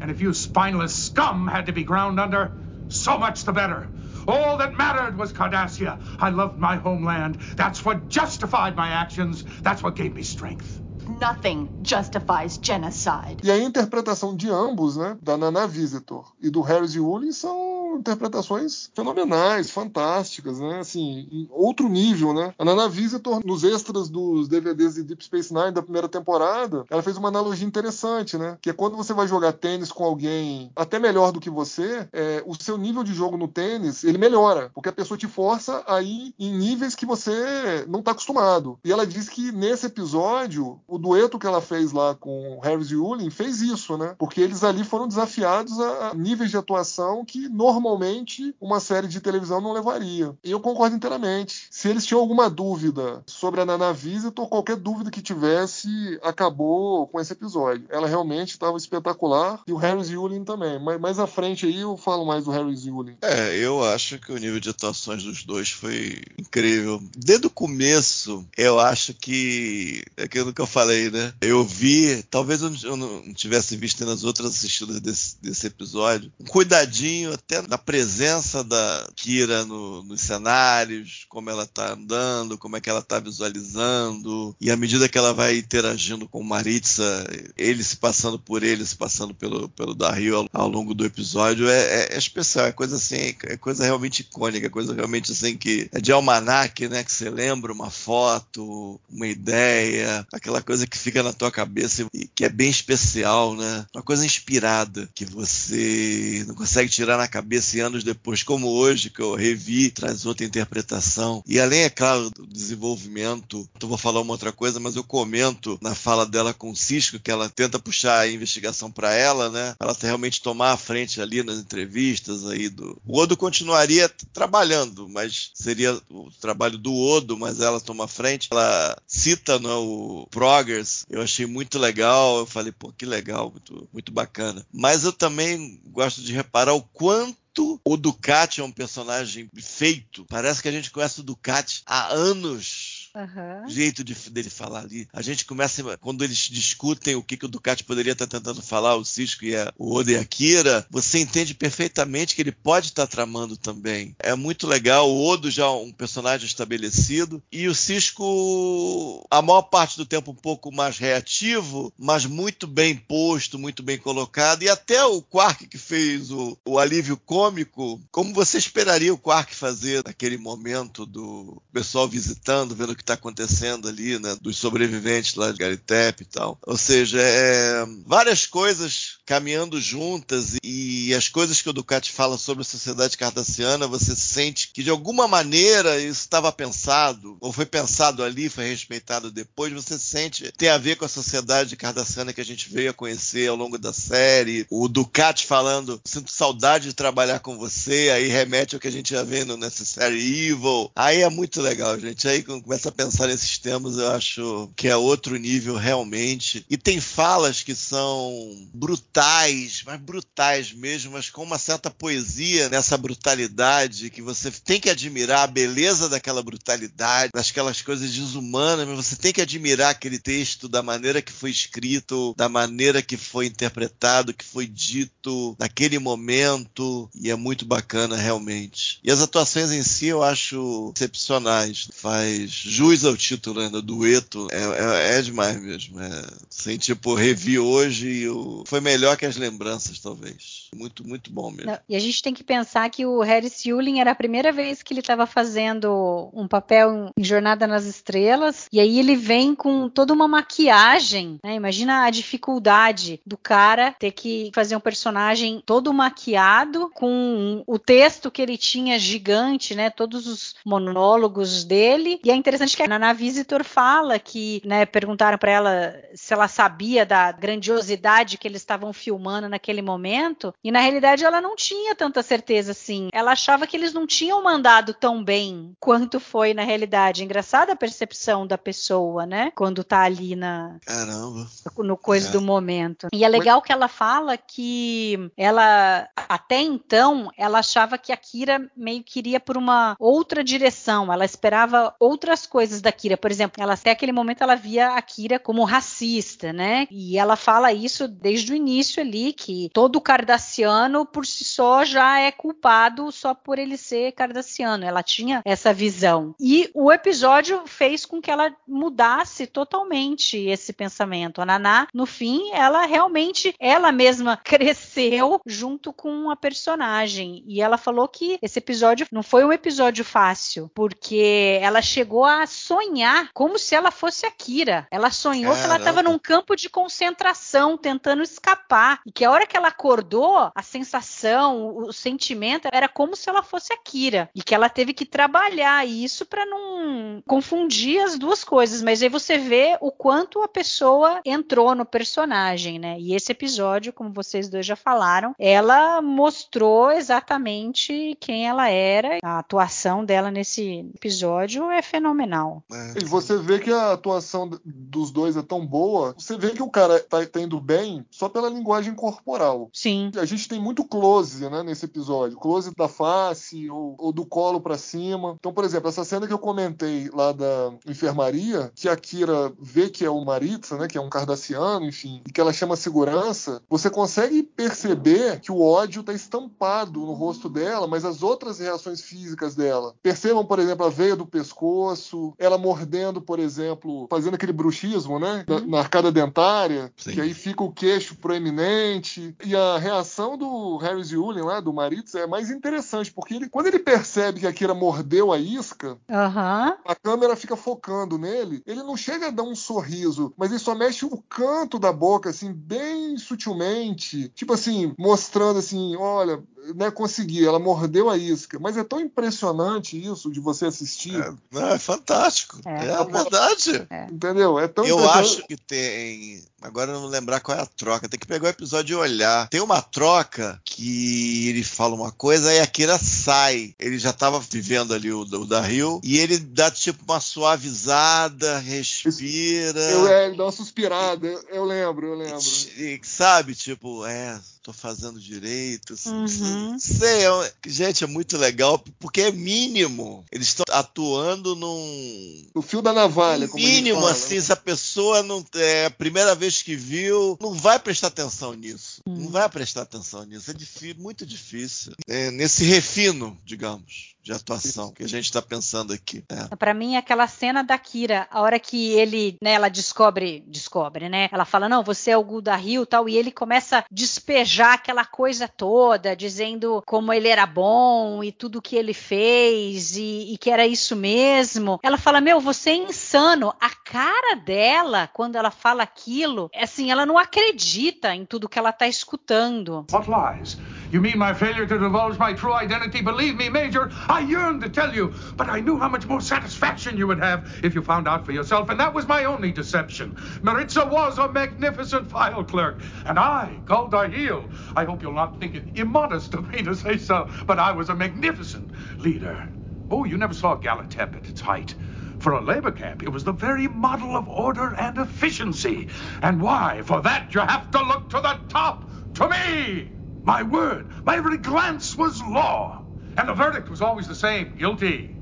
And if you spineless scum had to be ground under, so much the better. All that mattered was Cardassia. I loved my homeland. That's what justified my actions. That's what gave me strength. Nothing justifies genocide. E a interpretação de ambos, né, da Nana Visitor e do Harris Ulin são interpretações fenomenais, fantásticas, né, assim, em outro nível, né. A Nana Visitor, nos extras dos DVDs de Deep Space Nine da primeira temporada, ela fez uma analogia interessante, né, que é quando você vai jogar tênis com alguém até melhor do que você, é, o seu nível de jogo no tênis, ele melhora, porque a pessoa te força a ir em níveis que você não está acostumado. E ela diz que nesse episódio, o dueto que ela fez lá com Harris e Ulin fez isso, né? Porque eles ali foram desafiados a níveis de atuação que normalmente uma série de televisão não levaria. E eu concordo inteiramente. Se eles tinham alguma dúvida sobre a Nana Visitor, qualquer dúvida que tivesse acabou com esse episódio. Ela realmente estava espetacular e o Harris e Ulin também. Mas mais à frente aí eu falo mais do Harris e Ulin. É, eu acho que o nível de atuações dos dois foi incrível. Desde o começo, eu acho que é aquilo que eu falei, né? Eu vi, talvez eu não tivesse visto nas outras assistidas desse, desse episódio, um cuidadinho até da presença da Kira no, nos cenários, como ela tá andando, como é que ela tá visualizando, e à medida que ela vai interagindo com Maritza, ele se passando por ele, se passando pelo, pelo Dario ao, ao longo do episódio, é, é, é, especial, é coisa assim, é coisa realmente icônica, é coisa realmente assim que é de almanac, né? Que você lembra uma foto, uma ideia, aquela coisa que fica na tua cabeça e que é bem especial, né? Uma coisa inspirada que você não consegue tirar na cabeça e anos depois, como hoje, que eu revi, traz outra interpretação. E além, é claro, do desenvolvimento, eu vou falar uma outra coisa, mas eu comento na fala dela com o Cisco que ela tenta puxar a investigação para ela, né? Ela realmente tomar a frente ali nas entrevistas aí do. O Odo continuaria trabalhando, mas seria o trabalho do Odo, mas ela toma a frente. Ela cita né, o Progress, eu achei muito legal. Eu falei, pô, que legal, muito, muito bacana. Mas eu também gosto de reparar o quanto o Ducati é um personagem feito. Parece que a gente conhece o Ducati há anos. Uhum. jeito de, dele falar ali. A gente começa, quando eles discutem o que, que o Ducati poderia estar tentando falar, o Cisco e a, o Oda e a Kira, você entende perfeitamente que ele pode estar tramando também. É muito legal. O Odo já é um personagem estabelecido e o Cisco, a maior parte do tempo, um pouco mais reativo, mas muito bem posto, muito bem colocado. E até o Quark que fez o, o alívio cômico, como você esperaria o Quark fazer naquele momento do pessoal visitando, vendo o que está acontecendo ali, né? Dos sobreviventes lá de Garitep e tal. Ou seja, é, várias coisas caminhando juntas e as coisas que o Ducati fala sobre a sociedade cardassiana, você sente que de alguma maneira isso estava pensado, ou foi pensado ali, foi respeitado depois, você sente tem a ver com a sociedade cardassiana que a gente veio a conhecer ao longo da série. O Ducati falando, sinto saudade de trabalhar com você, aí remete ao que a gente já vendo nessa série Evil. Aí é muito legal, gente. Aí começa a pensar nesses temas, eu acho que é outro nível realmente. E tem falas que são brutais, mas brutais mesmo, mas com uma certa poesia nessa brutalidade que você tem que admirar a beleza daquela brutalidade, daquelas coisas desumanas, mas você tem que admirar aquele texto da maneira que foi escrito, da maneira que foi interpretado, que foi dito naquele momento, e é muito bacana realmente. E as atuações em si eu acho excepcionais. Faz jus ao título ainda, dueto. É, é, é demais mesmo. É, sem, tipo, revi hoje e eu... foi melhor que as lembranças, talvez. Muito, muito bom mesmo. Não, e a gente tem que pensar que o Harris Yulin era a primeira vez que ele estava fazendo um papel em Jornada nas Estrelas, e aí ele vem com toda uma maquiagem, né? Imagina a dificuldade do cara ter que fazer um personagem todo maquiado, com o texto que ele tinha gigante, né? Todos os monólogos dele. E é interessante que a Nana Visitor fala que, né, perguntaram para ela se ela sabia da grandiosidade que eles estavam filmando naquele momento, e na realidade ela não tinha tanta certeza assim. Ela achava que eles não tinham mandado tão bem quanto foi na realidade. Engraçada a percepção da pessoa, né? Quando tá ali na Caramba. no coisa é. do momento. E é legal que ela fala que ela até então ela achava que a Kira meio que iria por uma outra direção. Ela esperava outras coisas da Kira. Por exemplo, ela até aquele momento ela via a Kira como racista, né? E ela fala isso desde o início ali que todo cardassiano por si só já é culpado só por ele ser cardassiano. Ela tinha essa visão. E o episódio fez com que ela mudasse totalmente esse pensamento. A Naná, no fim, ela realmente ela mesma cresceu junto com a personagem e ela falou que esse episódio não foi um episódio fácil, porque ela chegou a sonhar como se ela fosse a Kira. Ela sonhou Caramba. que ela estava num campo de concentração, tentando escapar, e que a hora que ela acordou, a sensação, o sentimento era como se ela fosse a Kira, e que ela teve que trabalhar isso para não confundir as duas coisas, mas aí você vê o quanto a pessoa entrou no personagem, né? E esse episódio, como vocês dois já falaram, ela mostrou exatamente quem ela era, a atuação dela nesse episódio é fenomenal. É. E você vê que a atuação dos dois é tão boa, você vê que o cara tá, tá indo bem só pela linguagem corporal. Sim. A gente tem muito close, né, nesse episódio. Close da face ou, ou do colo para cima. Então, por exemplo, essa cena que eu comentei lá da enfermaria, que a Kira vê que é o Maritza, né, que é um cardassiano, enfim, e que ela chama segurança, você consegue perceber que o ódio tá estampado no rosto dela, mas as outras reações físicas dela. Percebam, por exemplo, a veia do pescoço, ela mordendo, por exemplo, fazendo aquele bruxismo, né, na, na arcada dentária, Sim. que aí fica o queixo proeminente. E a reação do Harris Yulin lá, do Maritza, é mais interessante, porque ele, quando ele percebe que a Kira mordeu a isca, uhum. a câmera fica focando nele, ele não chega a dar um sorriso, mas ele só mexe o canto da boca, assim, bem sutilmente, tipo assim, mostrando assim, olha, né, consegui, ela mordeu a isca. Mas é tão impressionante isso de você assistir. É, é fantástico. É, é a verdade. É. Entendeu? É tão Eu acho que tem. Agora eu não lembrar qual é a troca. Tem que pegar o episódio e olhar. Tem uma troca que ele fala uma coisa e a Kira sai. Ele já estava vivendo ali o, o da Rio e ele dá tipo uma suavizada, respira. Eu, é, ele dá uma suspirada. Eu, eu lembro, eu lembro. E, sabe, tipo, é, tô fazendo direito. Uhum. Sei, é, gente, é muito legal porque é mínimo. Eles estão atuando num. No fio da navalha, no Mínimo, fala, assim, né? se a pessoa não. É a primeira vez que viu, não vai prestar atenção nisso. Uhum. Não vai prestar atenção nisso. É difícil, muito difícil. É, nesse refino, digamos de atuação que a gente está pensando aqui. É. Para mim, aquela cena da Kira, a hora que ele, né, ela descobre, descobre, né? Ela fala, não, você é o Gulda Rio tal, e ele começa a despejar aquela coisa toda, dizendo como ele era bom e tudo que ele fez e, e que era isso mesmo. Ela fala, meu, você é insano. A cara dela, quando ela fala aquilo, é assim, ela não acredita em tudo que ela tá escutando. What lies? You mean my failure to divulge my true identity? Believe me, Major, I yearned to tell you, but I knew how much more satisfaction you would have if you found out for yourself, and that was my only deception. Maritza was a magnificent file clerk, and I, Galdahil, I hope you'll not think it immodest of me to say so, but I was a magnificent leader. Oh, you never saw Galatep at its height. For a labor camp, it was the very model of order and efficiency. And why? For that, you have to look to the top, to me! My word, my every glance was law. And the verdict was always the same guilty.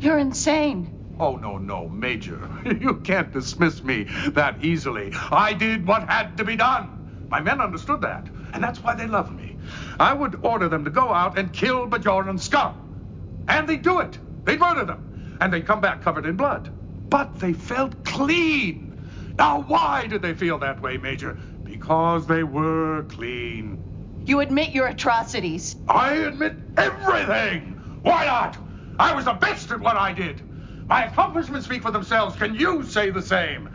You're insane. Oh, no, no, Major. You can't dismiss me that easily. I did what had to be done. My men understood that, and that's why they love me. I would order them to go out and kill Bajoran scum. And they'd do it. They'd murder them. And they'd come back covered in blood. but they felt clean. Now, why did they feel that way, Major? Because they were clean. You admit your atrocities. I admit everything. Why not? I was the best at what I did. My accomplishments speak for themselves. Can you say the same?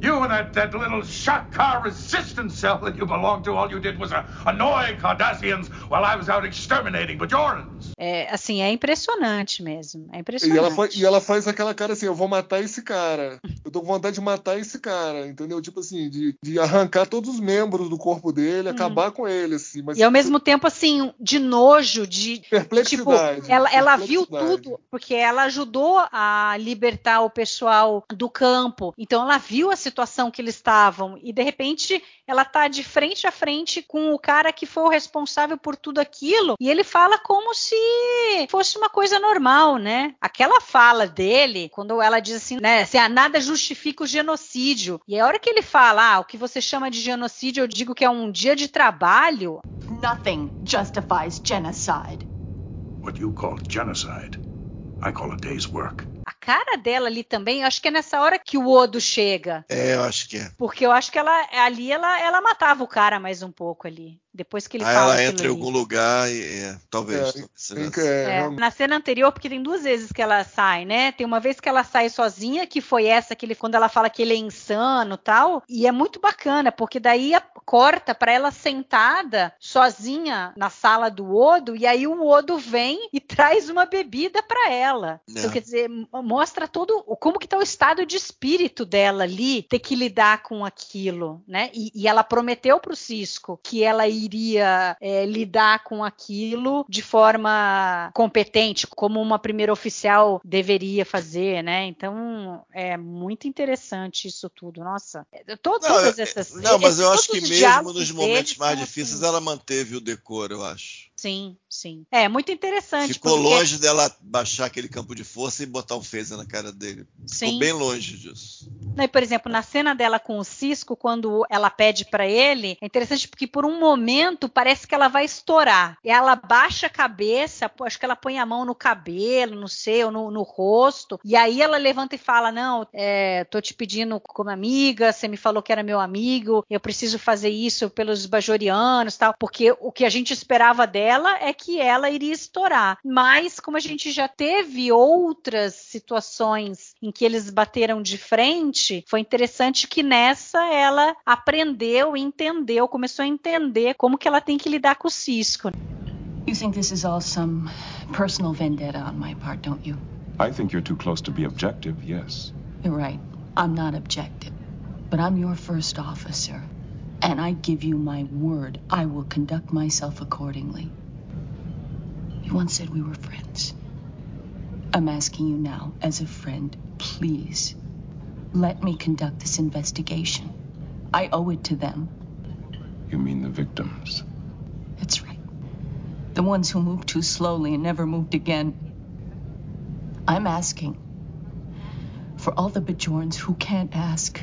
You and that, that little shock car resistance cell that you belonged to, all you did was uh, annoy Cardassians while I was out exterminating Bajorans. É, assim, é impressionante mesmo. É E impressionante. ela, fa- e ela faz aquela cara assim, eu vou matar esse cara. Eu tô com vontade de matar esse cara, entendeu? Tipo assim, de, de arrancar todos os membros do corpo dele, acabar com ele, assim. Mas Uhum. E ao mesmo tempo, assim, de nojo, de. Tipo, perplexidade. ela, ela viu tudo, porque ela ajudou a libertar o pessoal do campo. Então ela viu a situação que eles estavam. E de repente ela tá de frente a frente com o cara que foi o responsável por tudo aquilo. E ele fala como se fosse uma coisa normal, né? Aquela fala dele, quando ela diz assim, né? Assim, ah, nada justifica o genocídio. E a hora que ele fala, ah, o que você chama de genocídio, eu digo que é um dia de trabalho. Nothing justifies genocide. What you call genocide, I call a day's work. Cara dela ali também, eu acho que é nessa hora que o Odo chega. É, eu acho que é. Porque eu acho que ela ali ela, ela matava o cara mais um pouco ali. Depois que ele Aí fala ela entra em algum lugar e. É, talvez. É, é, É, na cena anterior, porque tem duas vezes que ela sai, né? Tem uma vez que ela sai sozinha, que foi essa que ele, quando ela fala que ele é insano tal. E é muito bacana, porque daí a- corta pra ela sentada, sozinha, na sala do Odo, e aí o Odo vem e traz uma bebida pra ela. É. Então, quer dizer, mostra todo o- como que tá o estado de espírito dela ali, ter que lidar com aquilo, né? E, e ela prometeu pro Cisco que ela iria é, lidar com aquilo de forma competente, como uma primeira oficial deveria fazer, né? Então é muito interessante isso tudo. Nossa, é, to- Não, todas eu- essas. não, mas eu acho que mesmo nos momentos mais difíceis assim, ela manteve o decoro, eu acho. Sim, sim. É muito interessante. Ficou porque- longe dela baixar aquele campo de força e botar um phaser na cara dele. Ficou Sim. bem longe disso. Não, e, por exemplo, na cena dela com o Cisco, quando ela pede pra ele, é interessante porque por um momento parece que ela vai estourar. Ela baixa a cabeça, acho que ela põe a mão no cabelo, não sei, ou no, no rosto, e aí ela levanta e fala: Não, é, tô te pedindo como amiga, você me falou que era meu amigo, eu preciso fazer isso pelos bajorianos tal, porque o que a gente esperava dela é que ela iria estourar. Mas, como a gente já teve outras situações em que eles bateram de frente, foi interessante que nessa ela aprendeu, entendeu, começou a entender como que ela tem que lidar com o Cisco. You think this is all some personal vendetta on my part, don't you? I think you're too close to be objective, yes. You're right. I'm not objective. But I'm your first officer. And I give you my word I will conduct myself accordingly. You once said we were friends. I'm asking you now, as a friend, please let me conduct this investigation. I owe it to them. You mean the victims? That's right. The ones who moved too slowly and never moved again. I'm asking for all the Bajorans who can't ask.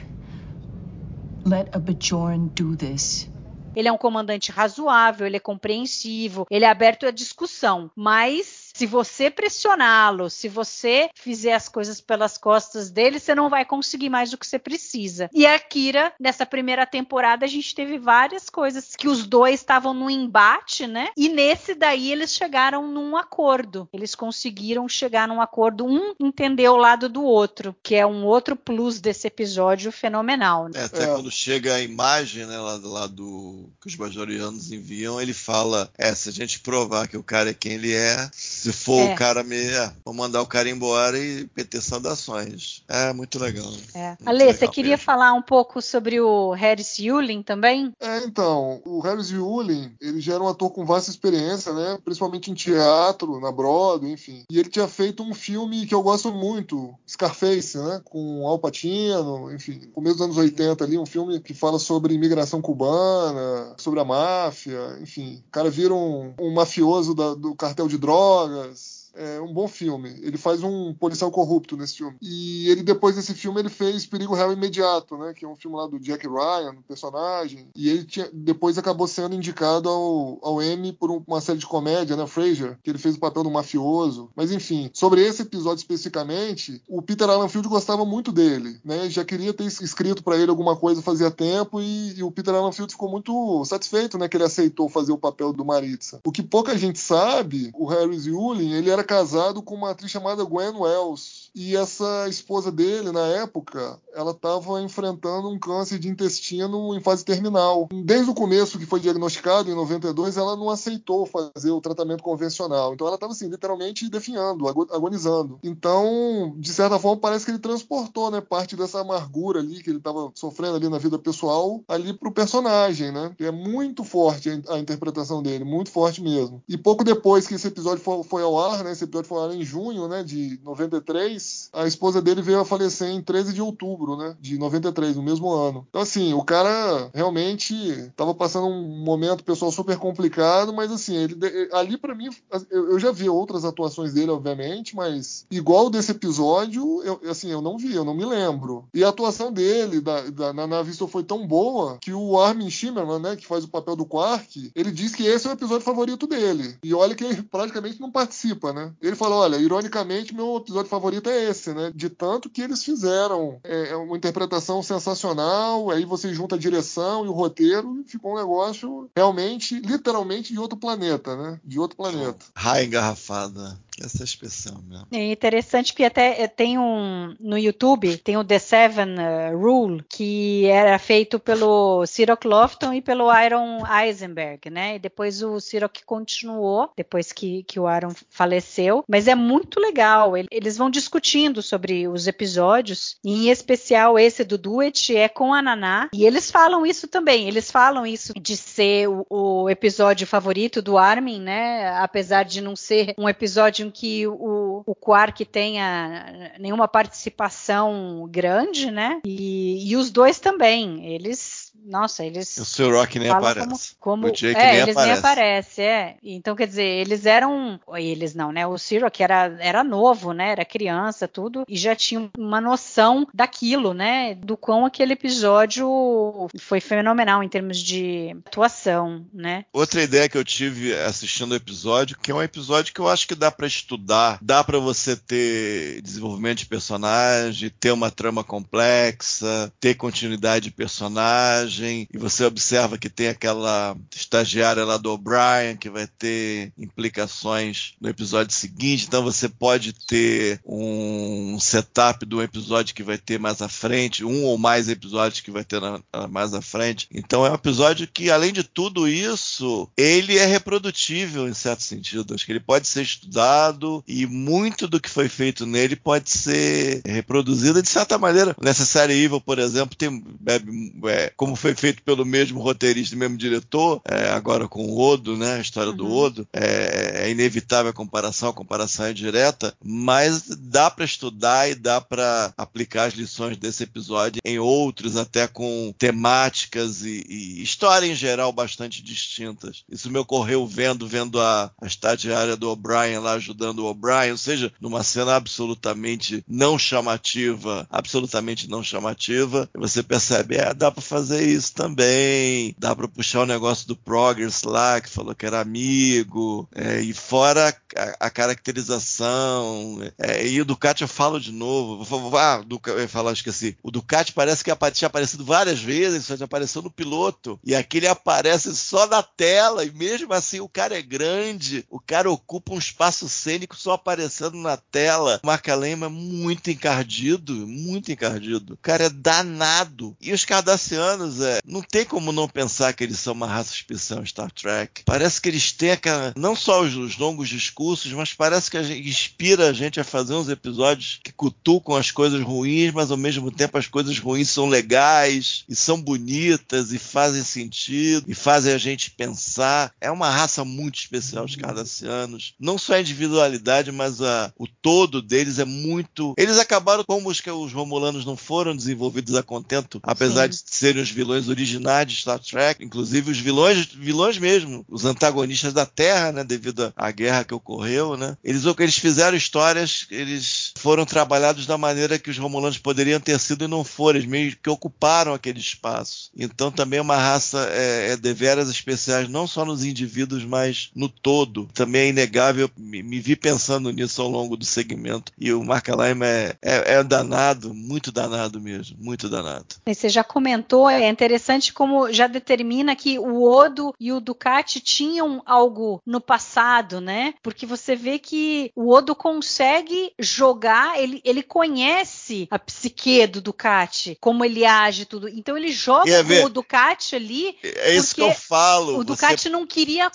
Let a Bajoran do this. Ele é um comandante razoável, ele é compreensivo, ele é aberto à discussão, mas se você pressioná-lo, se você fizer as coisas pelas costas dele, você não vai conseguir mais do que você precisa. E a Kira, nessa primeira temporada, a gente teve várias coisas que os dois estavam no embate, né? E nesse daí eles chegaram num acordo. Eles conseguiram chegar num acordo, um entender o lado do outro, que é um outro plus desse episódio fenomenal. Né? É, até É. quando chega a imagem, né, lá, lá do que os bajorianos enviam, ele fala: É, se a gente provar que o cara é quem ele é, se for É. o cara me. É, vou mandar o cara embora e PT saudações. É muito legal. É. Muito Ale, você legal queria mesmo. falar um pouco sobre o Harris Yulin também? É, então, o Harris Yulin, ele já era um ator com vasta experiência, né? Principalmente em teatro, na Broadway, enfim. E ele tinha feito um filme que eu gosto muito, Scarface, né? Com Al Pacino, enfim, começo dos anos 80 ali, um filme que fala sobre imigração cubana, sobre a máfia, enfim. O cara vira um, um mafioso da- do cartel de drogas. É um bom filme. Ele faz um policial corrupto nesse filme. E ele, depois desse filme, ele fez Perigo Real Imediato, né? Que é um filme lá do Jack Ryan, personagem. E ele tinha, depois acabou sendo indicado ao, ao Emmy por uma série de comédia, né? Frasier, que ele fez o papel do mafioso. Mas enfim, sobre esse episódio especificamente, o Peter Allen Field gostava muito dele, né? Já queria ter escrito para ele alguma coisa fazia tempo e, e, o Peter Allen Field ficou muito satisfeito, né? Que ele aceitou fazer o papel do Maritza. O que pouca gente sabe, o Harris Yulin, ele era casado com uma atriz chamada Gwen Wells. E essa esposa dele, na época, ela estava enfrentando um câncer de intestino em fase terminal. Desde o começo que foi diagnosticado, em 92, ela não aceitou fazer o tratamento convencional. Então ela estava, assim, literalmente definhando, agonizando. Então, de certa forma, parece que ele transportou, né, parte dessa amargura ali que ele estava sofrendo ali na vida pessoal, ali pro personagem, né? é muito forte a interpretação dele, muito forte mesmo. E pouco depois que esse episódio foi, foi ao ar, né, esse episódio foi ao ar em junho, né, de 93, a esposa dele veio a falecer em 13 de outubro, né? De 93, no mesmo ano. Então, assim, o cara realmente estava passando um momento pessoal super complicado, mas assim, ele ali para mim, eu, já vi outras atuações dele, obviamente, mas igual desse episódio, eu, assim, eu não vi, eu não me lembro. E a atuação dele da, da, na Navisto foi tão boa que o Armin Shimmerman, né, que faz o papel do Quark, ele diz que esse é o episódio favorito dele. E olha que ele praticamente não participa, né? Ele falou: olha, ironicamente, meu episódio favorito é esse, né? De tanto que eles fizeram é, é, uma interpretação sensacional, aí você junta a direção e o roteiro e ficou um negócio realmente, literalmente, de outro planeta, né? De outro planeta. Raia engarrafada. Essa expressão mesmo. É interessante que até eh, tem um no YouTube, tem o The Seven eh, Rule, que era feito pelo Cyril Lofton e pelo Aaron Eisenberg, né? E depois o Cyril continuou, depois que, que o Aaron faleceu. Mas é muito legal. Eles vão discutindo sobre os episódios, e em especial esse do Duet é com a Naná. E eles falam isso também. Eles falam isso de ser o, o episódio favorito do Armin, né? Apesar de não ser um episódio em que o, o Quark tenha nenhuma participação grande, né? E, e os dois também, eles nossa, eles. O seu Rock nem aparece. Como, como o Jake é, nem eles aparece. nem aparecem, é. Então, quer dizer, eles eram. Eles não, né? O que era, era novo, né? Era criança, tudo, e já tinha uma noção daquilo, né? Do quão aquele episódio foi fenomenal em termos de atuação, né? Outra ideia que eu tive assistindo o episódio, que é um episódio que eu acho que dá para estudar, dá para você ter desenvolvimento de personagem, ter uma trama complexa, ter continuidade de personagem personagem e você observa que tem aquela estagiária lá do O'Brien que vai ter implicações no episódio seguinte, então você pode ter um setup do episódio que vai ter mais à frente, um ou mais episódios que vai ter na, mais à frente. Então é um episódio que, além de tudo isso, ele é reprodutível em certo sentido. Acho que ele pode ser estudado e muito do que foi feito nele pode ser reproduzido de certa maneira. Nessa Evil, por exemplo, tem é, como como foi feito pelo mesmo roteirista mesmo diretor, é, agora com o Odo, né? A história uhum. do Odo. É, é, inevitável a comparação, a comparação é direta, mas dá para estudar e dá para aplicar as lições desse episódio em outros, até com temáticas e, e história em geral bastante distintas. Isso me ocorreu vendo, vendo a, a estagiária do O'Brien lá ajudando o O'Brien, ou seja, numa cena absolutamente não chamativa, absolutamente não chamativa, você percebe, é, dá para fazer isso também. Dá para puxar o negócio do Progress lá, que falou que era amigo. É, e fora a, a caracterização. É, e o Ducati eu falo de novo. Ah, eu ia falar, esqueci. O Ducati parece que tinha aparecido várias vezes, só já apareceu no piloto. E aqui ele aparece só na tela. E mesmo assim o cara é grande. O cara ocupa um espaço cênico só aparecendo na tela. O Mark Lema é muito encardido, muito encardido. O cara é danado. E os cardassianos é, não tem como não pensar que eles são uma raça especial em Star Trek. Parece que eles têm aquela, não só os, os longos discursos, mas parece que a gente, inspira a gente a fazer uns episódios que cutucam as coisas ruins, mas ao mesmo tempo as coisas ruins são legais e são bonitas e fazem sentido e fazem a gente pensar. É uma raça muito especial os cardassianos. Não só a individualidade, mas a, o todo deles é muito. Eles acabaram como os que os romulanos não foram desenvolvidos a contento, apesar Sim. de serem os vilões vilões originais de Star Trek, inclusive os vilões, vilões mesmo, os antagonistas da Terra, né, devido à guerra que ocorreu, né? Eles eles fizeram histórias, eles foram trabalhados da maneira que os romulanos poderiam ter sido e não foram, eles meio que ocuparam aquele espaço. Então também é uma raça é, é deveras especiais, não só nos indivíduos, mas no todo. Também é inegável, me, me vi pensando nisso ao longo do segmento. E o Mark Lime é, é, é danado, muito danado mesmo, muito danado. Você já comentou, é interessante como já determina que o Odo e o Ducati tinham algo no passado, né? Porque você vê que o Odo consegue jogar, ele, ele conhece a psique do Ducati, como ele age tudo. Então ele joga É, com o Ducati ali. É isso que eu falo. O você- Ducati não queria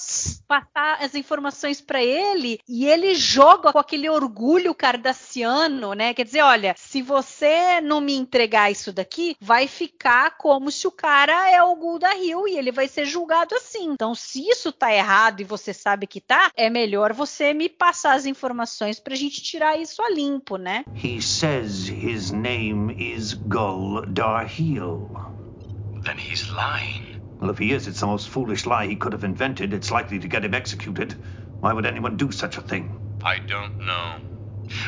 passar as informações para ele e ele joga com aquele orgulho cardassiano, né? Quer dizer, olha, se você não me entregar isso daqui, vai ficar como se o cara é o Gulda Hill e ele vai ser julgado assim. Então, se isso tá errado e você sabe que tá, é melhor você me passar as informações pra gente tirar isso a limpo, né? He says his name is Gul Darheel. Then he's lying. Well, if he is, it's the most foolish lie he could have invented. It's likely to get him executed. Why would anyone do such a thing? I don't know.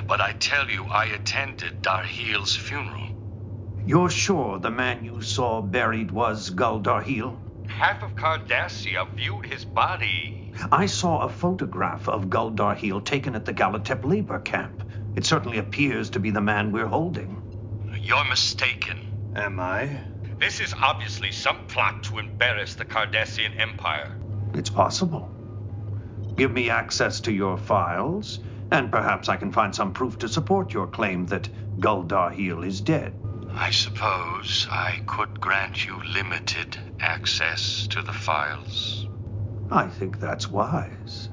But I tell you, I attended Darheel's funeral. You're sure the man you saw buried was Gul Darheel? Half of Cardassia viewed his body. I saw a photograph of Gul Darheel taken at the Galatep labor camp. It certainly appears to be the man we're holding. You're mistaken. Am I? This is obviously some plot to embarrass the Cardassian Empire. It's possible. Give me access to your files, and perhaps I can find some proof to support your claim that Gul Darheel is dead. I suppose I could grant you limited access to the files. I think that's wise.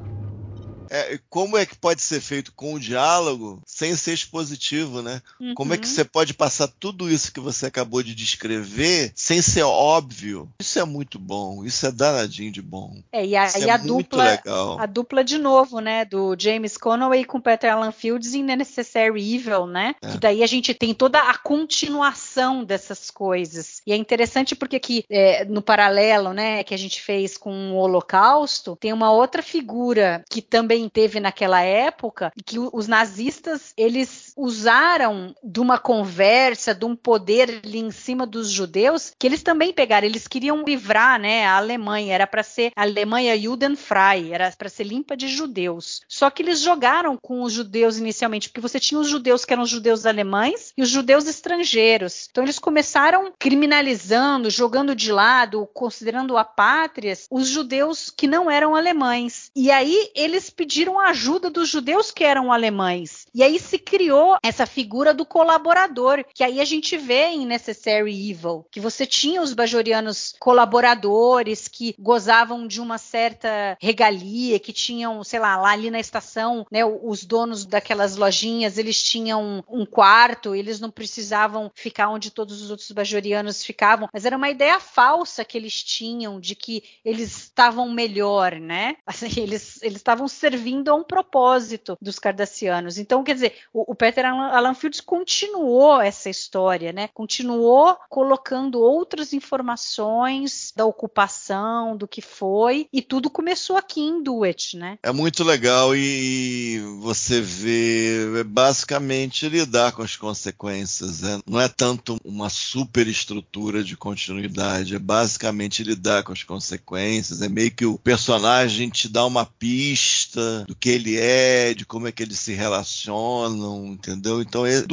É, como é que pode ser feito com o diálogo sem ser expositivo, né? Como é que Uhum. você pode passar tudo isso que você acabou de descrever sem ser óbvio? Isso é muito bom, isso é danadinho de bom. É, e a, Isso e é a dupla, legal. a dupla de novo, né, do James Conway com Peter Alan Fields em The Necessary Evil, né? É. Que daí a gente tem toda a continuação dessas coisas. E é interessante porque aqui, é, no paralelo, né, que a gente fez com o Holocausto, tem uma outra figura que também teve naquela época, que os nazistas, eles usaram de uma conversa, de um poder ali em cima dos judeus, que eles também pegaram, eles queriam livrar, né, a Alemanha, era para ser a Alemanha Judenfrei, era para ser limpa de judeus. Só que eles jogaram com os judeus inicialmente, porque você tinha os judeus que eram os judeus alemães e os judeus estrangeiros. Então eles começaram criminalizando, jogando de lado, considerando apátrias, os judeus que não eram alemães. E aí eles pediram a ajuda dos judeus que eram alemães. E aí se criou essa figura do colaborador, que aí a gente vê em Necessary Evil, que você tinha os bajorianos colaboradores que gozavam de uma certa regalia, que tinham, sei lá, lá ali na estação, né, os donos daquelas lojinhas, eles tinham um quarto, eles não precisavam ficar onde todos os outros bajorianos ficavam, mas era uma ideia falsa que eles tinham de que eles estavam melhor, né? Assim, eles estavam servindo a um propósito dos cardassianos. Então, quer dizer, o, o Peter Alan, Alan Fields continuou essa história, né? Continuou colocando outras informações da ocupação, do que foi, e tudo começou aqui em Duet, né? É muito legal e você vê é basicamente lidar com as consequências. né? Não é tanto uma super estrutura de continuidade, é basicamente lidar com as consequências. É meio que o personagem te dá uma pista do que ele é, de como é que eles se relacionam, entendeu? Então, é,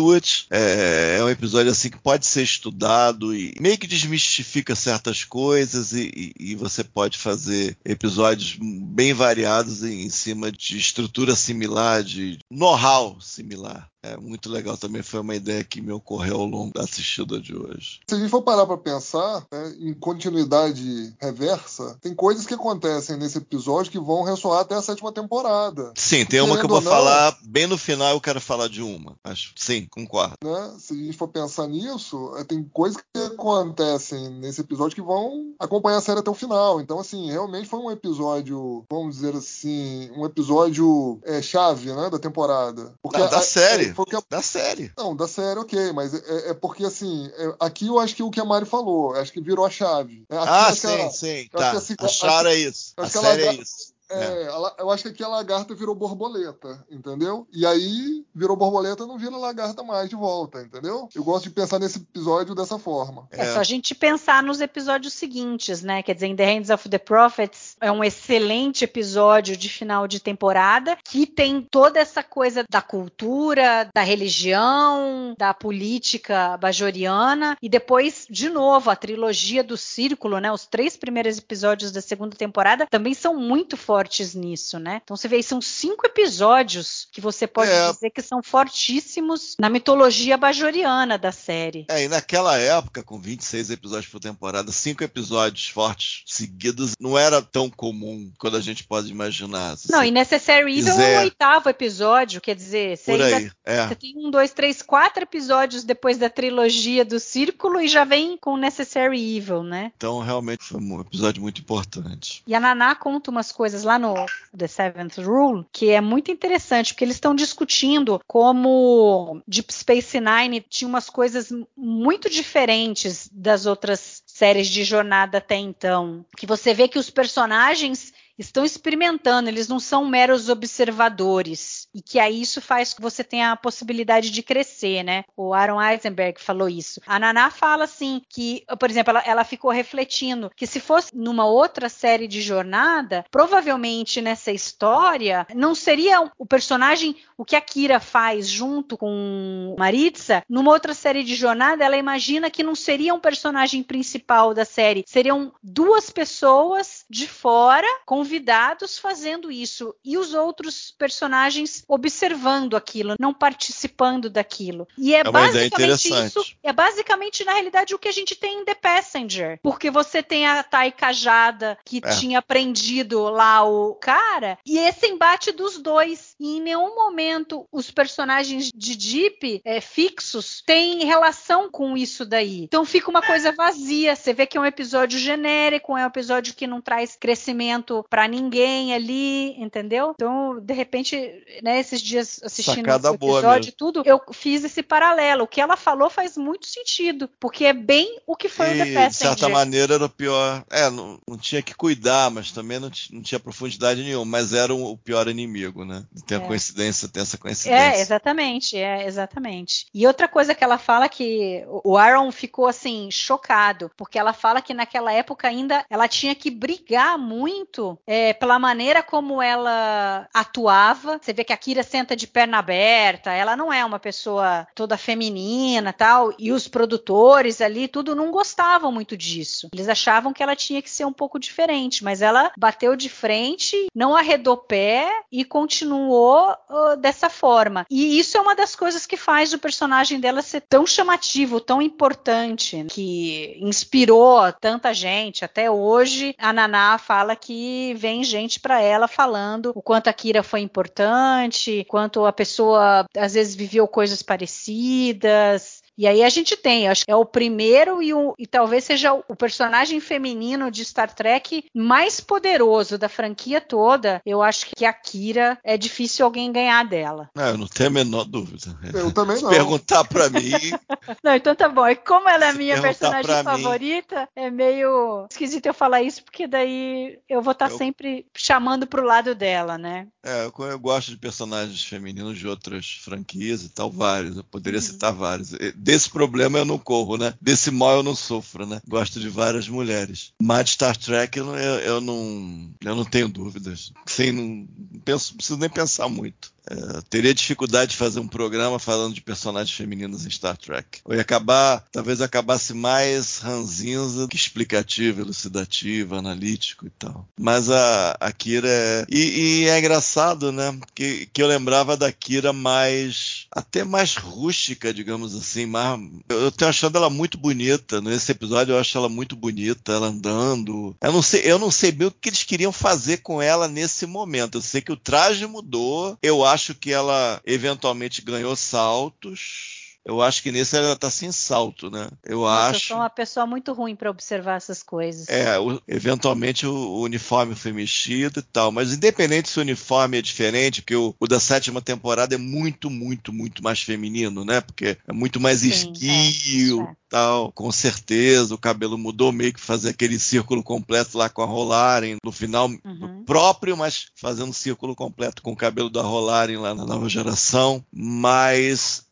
é, é um episódio assim que pode ser estudado e meio que desmistifica certas coisas e, e- e você pode fazer episódios bem variados em, em cima de estrutura similar, de know-how similar. É muito legal também, foi uma ideia que me ocorreu ao longo da assistida de hoje. Se a gente for parar pra pensar né, em continuidade reversa, tem coisas que acontecem nesse episódio que vão ressoar até a sétima temporada. Sim, tem uma que eu vou ou não, falar bem no final, eu quero falar de uma. Mas sim, concordo. né? Se a gente for pensar nisso, é, tem coisas que acontecem nesse episódio que vão acompanhar a série até o final. Então, assim, realmente foi um episódio, vamos dizer assim, um episódio é, chave, né, da temporada. Porque Da, da a- série. O que a- Da série. Não, da série, ok, mas é, é porque assim, é- aqui eu acho que o que a Mari falou, acho que virou a chave. É, aqui Ah, sim, ela- sim. Tá. assim, Acharam é isso. A série ela- é isso. É, ela- eu acho que aqui a lagarta virou borboleta, entendeu? E aí virou borboleta, não vira lagarta mais de volta, entendeu? Eu gosto de pensar nesse episódio dessa forma. É só a gente pensar nos episódios seguintes, né? Quer dizer, In the Hands of the Prophets é um excelente episódio de final de temporada que tem toda essa coisa da cultura, da religião, da política bajoriana e depois, de novo, a trilogia do Círculo, né? Os três primeiros episódios da segunda temporada também são muito fortes nisso, né? Então você vê, aí, são cinco episódios que você pode É. dizer que são fortíssimos na mitologia bajoriana da série. É, e naquela época, com 26 episódios por temporada, cinco episódios fortes seguidos, não era tão comum quando a gente pode imaginar. Não, e Necessary Evil é o oitavo episódio, quer dizer, Por aí, é. você tem um, dois, três, quatro episódios depois da trilogia do Círculo e já vem com Necessary Evil, né? Então, realmente foi um episódio muito importante. E a Naná conta umas coisas lá no The Seventh Rule que é muito interessante, porque eles estão discutindo como Deep Space Nine tinha umas coisas muito diferentes das outras séries de jornada até então. Que você vê que os personagens estão experimentando, eles não são meros observadores. E que aí isso faz que você tenha a possibilidade de crescer, né? O Aaron Eisenberg falou isso. A Naná fala assim que, por exemplo, ela, ela ficou refletindo que se fosse numa outra série de jornada, provavelmente nessa história não seria o personagem o que a Kira faz junto com Maritza, numa outra série de jornada, ela imagina que não seria um personagem principal da série, seriam duas pessoas de fora, convidados fazendo isso, e os outros personagens observando aquilo, não participando daquilo. E é, É basicamente isso, é basicamente na realidade o que a gente tem em The Passenger, porque você tem a Tai Cajada que É. tinha aprendido lá o cara, e esse embate dos dois, e em nenhum momento os personagens de Deep é, fixos têm relação com isso daí. Então fica uma coisa vazia. Você vê que é um episódio genérico, é um episódio que não traz crescimento pra ninguém ali, entendeu? Então, de repente, né, esses dias assistindo Sacada esse episódio e tudo, eu fiz esse paralelo. O que ela falou faz muito sentido, porque é bem o que foi o The E, de certa maneira, era o pior. É, não, não tinha que cuidar, mas também não, não tinha profundidade nenhuma. Mas era o, pior inimigo, né? Tem a É. coincidência, tem essa coincidência. É, exatamente, é, exatamente. E outra coisa que ela fala que o Aaron ficou assim, chocado, porque ela fala que naquela época ainda ela tinha que brigar muito é, pela maneira como ela atuava. Você vê que a Kira senta de perna aberta, ela não é uma pessoa toda feminina tal, e os produtores ali, tudo não gostavam muito disso. Eles achavam que ela tinha que ser um pouco diferente, mas ela bateu de frente, não arredou pé e continuou uh, dessa forma. E isso é uma das coisas que faz o personagem dela ser tão chamativo, tão importante, que inspirou tanta gente. Até hoje, a Naná fala que vem gente para ela falando o quanto a Kira foi importante, quanto a pessoa às vezes viveu coisas parecidas. E aí a gente tem, acho que é o primeiro e, o, e talvez seja o, personagem feminino de Star Trek mais poderoso da franquia toda. Eu acho que a Kira é difícil alguém ganhar dela. Não, eu não tenho a menor dúvida. Eu também Se não. perguntar pra mim, Não, então tá bom. E como ela é a minha personagem pra mim- favorita, é meio esquisito eu falar isso, porque daí eu vou estar Eu- sempre chamando pro lado dela, né? é, eu, eu gosto de personagens femininos de outras franquias e tal, vários. Eu poderia citar vários. Desse problema eu não corro, né? Desse mal eu não sofro, né? Gosto de várias mulheres. Mas de Star Trek eu, não- eu, eu não, eu não tenho dúvidas. Sem, não, penso, não preciso nem pensar muito. É, teria dificuldade de fazer um programa falando de personagens femininos em Star Trek. Eu ia acabar, talvez acabasse mais ranzinza que explicativo, elucidativo, analítico e tal. Mas a, a Kira é. E, e é engraçado, né? Que, que eu lembrava da Kira mais. até mais rústica, digamos assim. Mais, eu, eu tenho achado ela muito bonita. Nesse episódio eu acho ela muito bonita, ela andando. Eu não sei, eu não sei bem o que eles queriam fazer com ela nesse momento. Eu sei que o traje mudou. Eu acho que ela eventualmente ganhou saltos. Eu acho que nesse ela tá sem salto, né? Eu Nossa, acho. Eu sou uma pessoa muito ruim para observar essas coisas. É, o, eventualmente o, o, uniforme foi mexido e tal, mas independente se o uniforme é diferente, porque o, o da sétima temporada é muito, muito, muito mais feminino, né? Porque é muito mais Sim, esguio. É, tal, com certeza o cabelo mudou meio que fazer aquele círculo completo lá com a Rolaren no final uhum. próprio, mas fazendo um círculo completo com o cabelo da Rolaren lá na nova geração, mas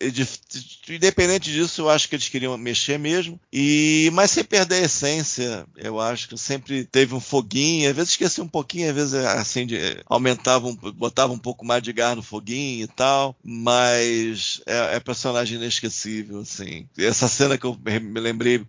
independente disso, eu acho que eles queriam mexer mesmo e mas sem perder a essência, eu acho que sempre teve um foguinho, às vezes esquecia um pouquinho, às vezes assim aumentava, um, botava um pouco mais de gás no foguinho e tal, mas é, é personagem inesquecível assim. Essa cena que eu me lembrei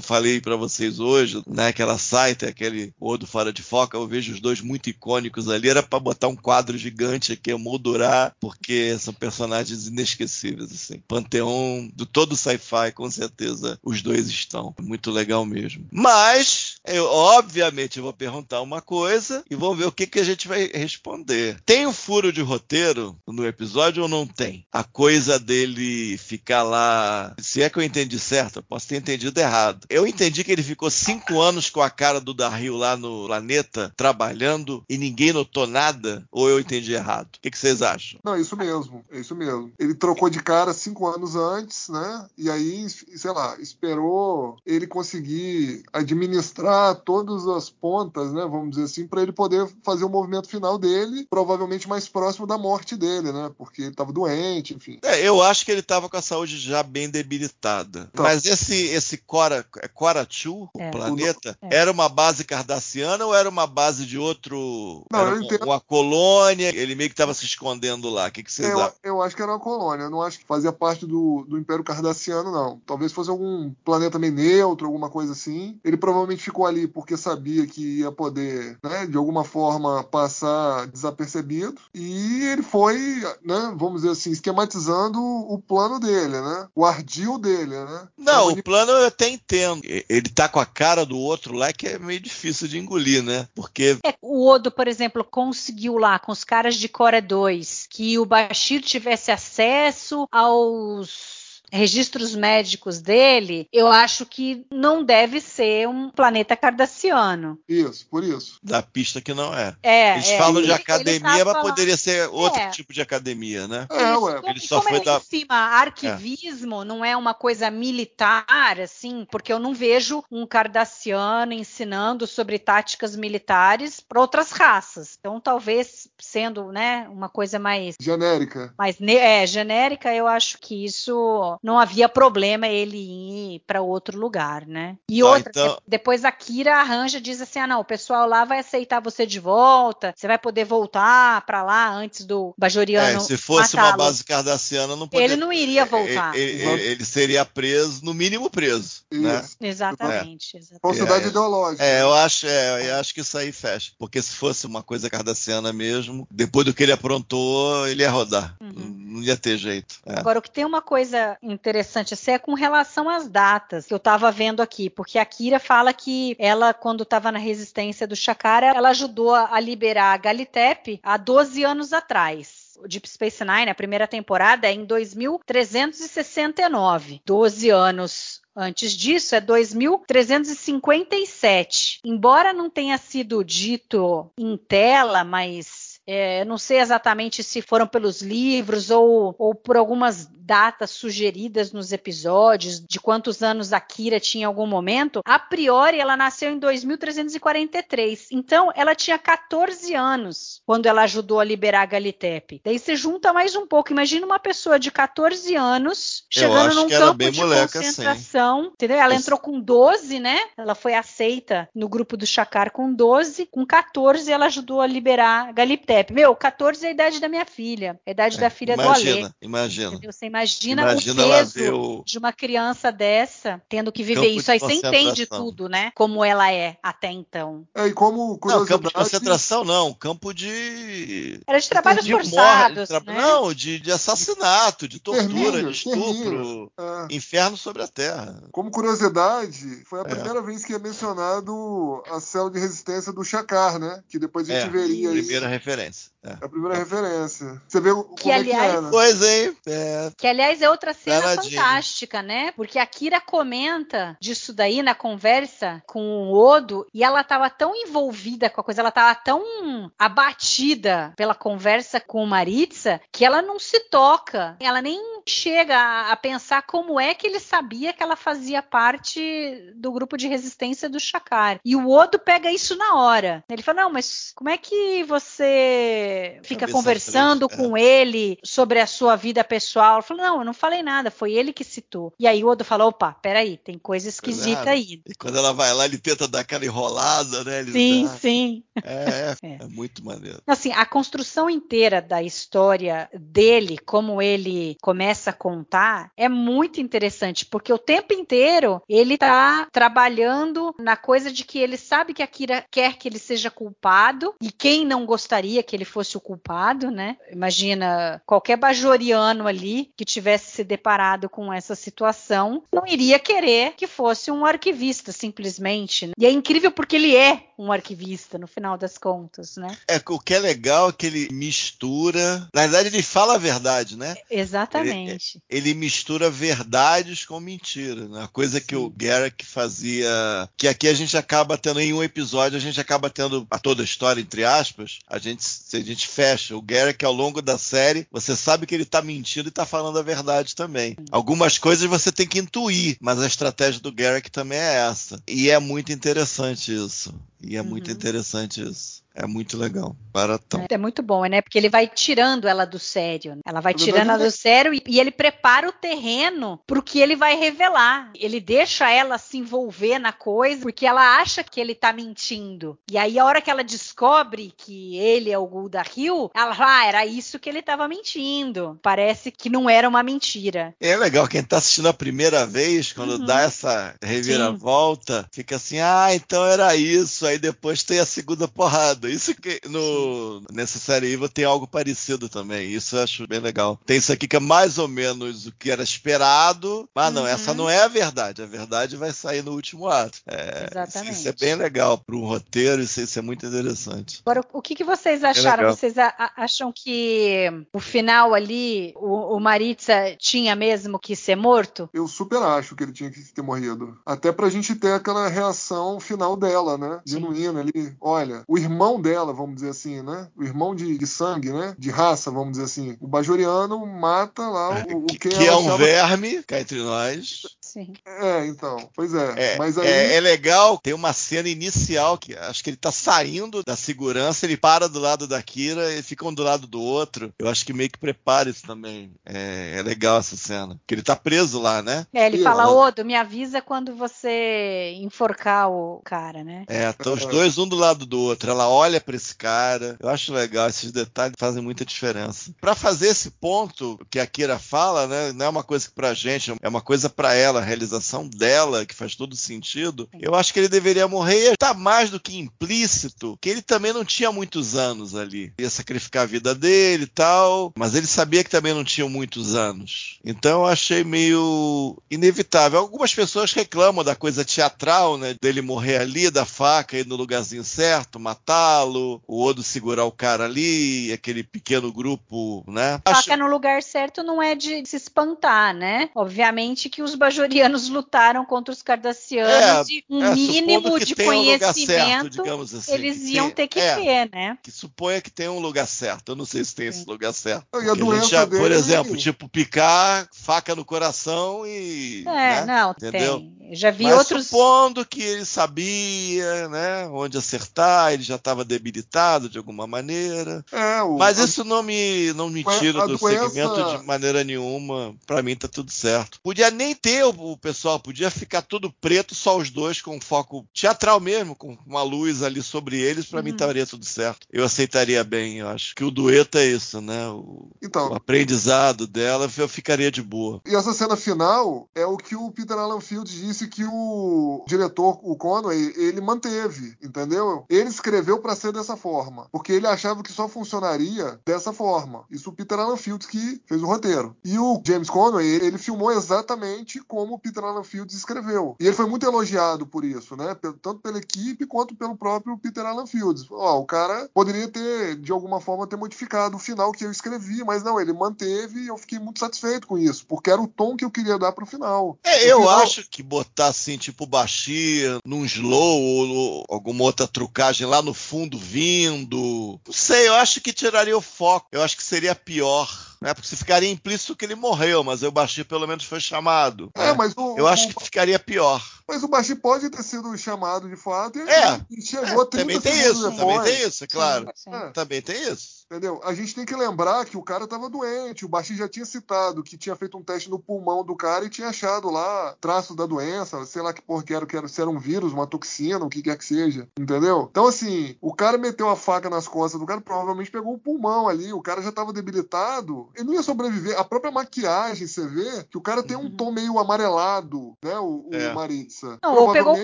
falei para vocês hoje, né? Aquela site, aquele Odo Fora de Foca, eu vejo os dois muito icônicos ali. Era para botar um quadro gigante aqui, moldurar, porque são personagens inesquecíveis, assim. Panteão do todo sci-fi, com certeza os dois estão. Muito legal mesmo. Mas, eu obviamente vou perguntar uma coisa e vamos ver o que, que a gente vai responder. Tem um furo de roteiro no episódio ou não tem? A coisa dele ficar lá. Se é que eu entendi certo, eu posso ter entendido errado errado. Eu entendi que ele ficou cinco anos com a cara do Darryl lá no planeta, trabalhando, e ninguém notou nada, ou eu entendi errado? O que, que vocês acham? Não, isso mesmo, é isso mesmo. Ele trocou de cara cinco anos antes, né? E aí, sei lá, esperou ele conseguir administrar todas as pontas, né? Vamos dizer assim, para ele poder fazer o movimento final dele, provavelmente mais próximo da morte dele, né? Porque ele estava doente, enfim. É, eu acho que ele estava com a saúde já bem debilitada. Então, Mas esse, esse Cora, Corachu, é. o planeta, é. era uma base cardassiana ou era uma base de outro. Não, era uma, uma, colônia? Ele meio que estava se escondendo lá. O que, que vocês eu, acham? Eu acho que era uma colônia. Eu não acho que fazia parte do, do Império Cardassiano, não. Talvez fosse algum planeta meio neutro, alguma coisa assim. Ele provavelmente ficou ali porque sabia que ia poder, né, de alguma forma, passar desapercebido. E ele foi, né, vamos dizer assim, esquematizando o plano dele, né? O ardil dele, né? Não, o plano eu até entendo. Ele tá com a cara do outro lá que é meio difícil de engolir, né? Porque. É, o Odo, por exemplo, conseguiu lá com os caras de Cora 2 que o Bashir tivesse acesso aos registros médicos dele, eu acho que não deve ser um planeta cardassiano. Isso, por isso. Da pista que não é. é Eles é, falam ele, de academia, mas falando... poderia ser outro é. tipo de academia, né? É, ué. Ele só foi da... em cima, arquivismo é. não é uma coisa militar, assim, porque eu não vejo um cardassiano ensinando sobre táticas militares para outras raças. Então, talvez sendo, né, uma coisa mais genérica. Mais é, genérica, eu acho que isso não havia problema ele ir para outro lugar, né? E ah, outra, então... depois a Kira arranja diz assim: "Ah, não, o pessoal lá vai aceitar você de volta, você vai poder voltar para lá antes do Bajoriano é, se fosse uma base cardassiana não poderia... Ele não iria voltar. Ele, ele, ele seria preso, no mínimo preso, né? Exatamente, é. exatamente. Falsidade é, ideológica. É, eu acho, é, eu acho que isso aí fecha, porque se fosse uma coisa cardassiana mesmo, depois do que ele aprontou, ele ia rodar. Uhum. Não ia ter jeito. É. Agora, o que tem uma coisa interessante assim, é com relação às datas que eu estava vendo aqui, porque a Kira fala que ela, quando estava na resistência do Chakara, ela ajudou a liberar a Galitep há 12 anos atrás. Deep Space Nine, a primeira temporada, é em 2369. 12 anos Antes disso, é 2357. Embora não tenha sido dito em tela, mas é, não sei exatamente se foram pelos livros ou, ou por algumas datas sugeridas nos episódios de quantos anos a Kira tinha em algum momento. A priori, ela nasceu em 2343. Então, ela tinha 14 anos quando ela ajudou a liberar a Galitep. Daí você junta mais um pouco. Imagina uma pessoa de 14 anos chegando num campo de concentração. Assim. Entendeu? Ela entrou com 12, né? Ela foi aceita no grupo do Chakar com 12. Com 14, ela ajudou a liberar a Galitep. Meu, 14 é a idade da minha filha, a idade é, da filha imagina, do Alê. Imagina, Você imagina, imagina o peso o... de uma criança dessa tendo que viver campo isso. Aí você entende tudo, né? Como ela é até então. É, e como Não, campo de concentração não, campo de... Era de trabalhos de forçados, morte, de tra... né? Não, de, de, assassinato, de tortura, de estupro. É. Inferno sobre a Terra. Como curiosidade, foi a é. primeira vez que é mencionado a célula de resistência do Chakar, né? Que depois a gente é, veria Primeira referência. silence. É. a primeira referência. Você vê o- Que, como aliás- é que é? Pois, hein? É, Que, aliás, é outra cena Danadinho. fantástica, né? Porque a Kira comenta disso daí na conversa com o Odo e ela tava tão envolvida com a coisa, ela tava tão abatida pela conversa com o Maritza que ela não se toca. Ela nem chega a, a pensar como é que ele sabia que ela fazia parte do grupo de resistência do Shakar. E o Odo pega isso na hora. Ele fala: Não, mas como é que você fica Cabeça conversando é. com ele sobre a sua vida pessoal? Eu falei, não, eu não falei nada, foi ele que citou. E aí o Odo falou: opa, peraí, tem coisa esquisita aí. E quando ela vai lá, ele tenta dar aquela enrolada, né? Ele Sim, dá- sim. É, É. é muito maneiro. Assim, a construção inteira da história dele, como ele começa a contar, é muito interessante, porque o tempo inteiro ele tá trabalhando na coisa de que ele sabe que a Kira quer que ele seja culpado, e quem não gostaria que ele fosse o culpado, né? Imagina qualquer bajoriano ali que tivesse se deparado com essa situação, não iria querer que fosse um arquivista, simplesmente. né? E é incrível porque ele é um arquivista, no final das contas, né? É, o que é legal é que ele mistura. Na verdade, ele fala a verdade, né? Exatamente. Ele mistura verdades com mentiras, né? A coisa que o Garrick fazia. Que aqui a gente acaba tendo em um episódio, a gente acaba tendo a toda a história, entre aspas, a gente, gente fecha. O Garrick, ao longo da série, você sabe que ele tá mentindo e tá falando a verdade também. Algumas coisas você tem que intuir, mas a estratégia do Garrick também é essa. E é muito interessante isso. E é muito Uhum. interessante isso. É muito legal. Baratão. É muito bom, né? Porque ele vai tirando ela do sério. né? Ela vai tirando ela do sério e, e ele prepara o terreno pro que ele vai revelar. Ele deixa ela se envolver na coisa porque ela acha que ele tá mentindo. E aí, a hora que ela descobre que ele é o Gulda Hill, ela fala, ah, era isso que ele tava mentindo. Parece que não era uma mentira. É legal, quem tá assistindo a primeira vez, quando Uhum. dá essa reviravolta, fica assim, ah, então era isso. Aí depois tem a segunda porrada. Isso que no, nessa série Evil tem algo parecido também. Isso eu acho bem legal. Tem isso aqui que é mais ou menos o que era esperado, mas não, Uhum. essa não é a verdade. A verdade vai sair no último ato. É, Exatamente. Isso é bem legal para um roteiro, isso, isso é muito interessante. Agora, o que, que vocês acharam? vocês a- a- acham que o final ali, o, o Maritza tinha mesmo que ser morto? Eu super acho que ele tinha que ter morrido. Até pra gente ter aquela reação final dela, né? Genuína ali. Olha, o irmão dela, vamos dizer assim, né? O irmão de, de sangue, né? De raça, vamos dizer assim. O Bajoriano mata lá o, o Que, que é um achava- verme, cá entre nós. Sim. É, então. Pois é. É, Mas aí. é- é legal, tem uma cena inicial que acho que ele tá saindo da segurança, ele para do lado da Kira e fica um do lado do outro. Eu acho que meio que prepara isso também. É, é legal essa cena. Que ele tá preso lá, né? É, ele Ih, fala, ela- Odo, me avisa quando você enforcar o cara, né? É, estão os dois um do lado do outro. Ela olha pra esse cara. Eu acho legal, esses detalhes fazem muita diferença. Pra fazer esse ponto que a Kira fala, né, não é uma coisa que pra gente, é uma coisa pra ela, a realização dela, que faz todo sentido. Eu acho que ele deveria morrer. Tá mais do que implícito que ele também não tinha muitos anos ali. Ia sacrificar a vida dele e tal, mas ele sabia que também não tinha muitos anos. Então eu achei meio inevitável. Algumas pessoas reclamam da coisa teatral, né, dele morrer ali, da faca ir no lugarzinho certo, matá-lo, o Odo segurar o cara ali, aquele pequeno grupo, né? Acho- Faca no lugar certo não é de se espantar, né? Obviamente que os bajorianos lutaram contra os cardassianos É, e um é, mínimo de tenha um certo, conhecimento digamos assim, eles iam tenha- ter que é. ter, né? que suponha que tem um lugar certo. Eu não sei se tem esse lugar certo. E a Porque a gente doença já, por exemplo, tipo, picar faca no coração e. É, né? não, Entendeu? tem. Eu já vi Mas outros. supondo que ele sabia, né, onde acertar, ele já estava debilitado de alguma maneira. É, o, Mas a- isso não me, não me a tira do doença- segmento de maneira nenhuma. Pra mim tá tudo certo. Podia nem ter o, o pessoal, podia ficar tudo preto, só os dois com foco teatral mesmo, com uma luz ali sobre eles, pra mim Uhum. estaria tudo certo. Eu aceitaria bem, eu acho que o dueto é isso, né? O, Então, o aprendizado dela, eu ficaria de boa. E essa cena final é o que o Peter Allen Field disse que o diretor, o Conway, ele manteve, entendeu? Ele escreveu pra ser dessa forma, porque ele achava que só funcionaria dessa forma. Isso o Peter Allen Field que fez o roteiro. E o James Conway, ele filmou exatamente como como o Peter Fields escreveu. E ele foi muito elogiado por isso, né? Tanto pela equipe quanto pelo próprio Peter Alan Fields. Ó, o cara poderia ter, de alguma forma, ter modificado o final que eu escrevi, mas não, ele manteve e eu fiquei muito satisfeito com isso, porque era o tom que eu queria dar pro final. É, eu final... acho que botar assim, tipo, Bashir num slow ou alguma outra trucagem lá no fundo vindo. Não sei, eu acho que tiraria o foco. Eu acho que seria pior né? Porque se ficaria implícito que ele morreu, mas o Bashir pelo menos foi chamado. É, né? Mas o, eu acho que ficaria pior. Mas o Bashir pode ter sido chamado de fato e, é, e chegou é, 30 também tem isso, depois. Também tem isso, é claro. Sim, sim. É. Também tem isso. Entendeu? A gente tem que lembrar que o cara estava doente. O Bashir já tinha citado que tinha feito um teste no pulmão do cara e tinha achado lá traços da doença, sei lá que porra que era, que era, se era um vírus, uma toxina, o que quer que seja. Entendeu? Então, assim, o cara meteu a faca nas costas do cara, provavelmente pegou o pulmão ali. O cara já estava debilitado. Ele não ia sobreviver. A própria maquiagem, você vê que o cara tem um tom meio amarelado, né? O, o É. Maritza. Não, ou pegou o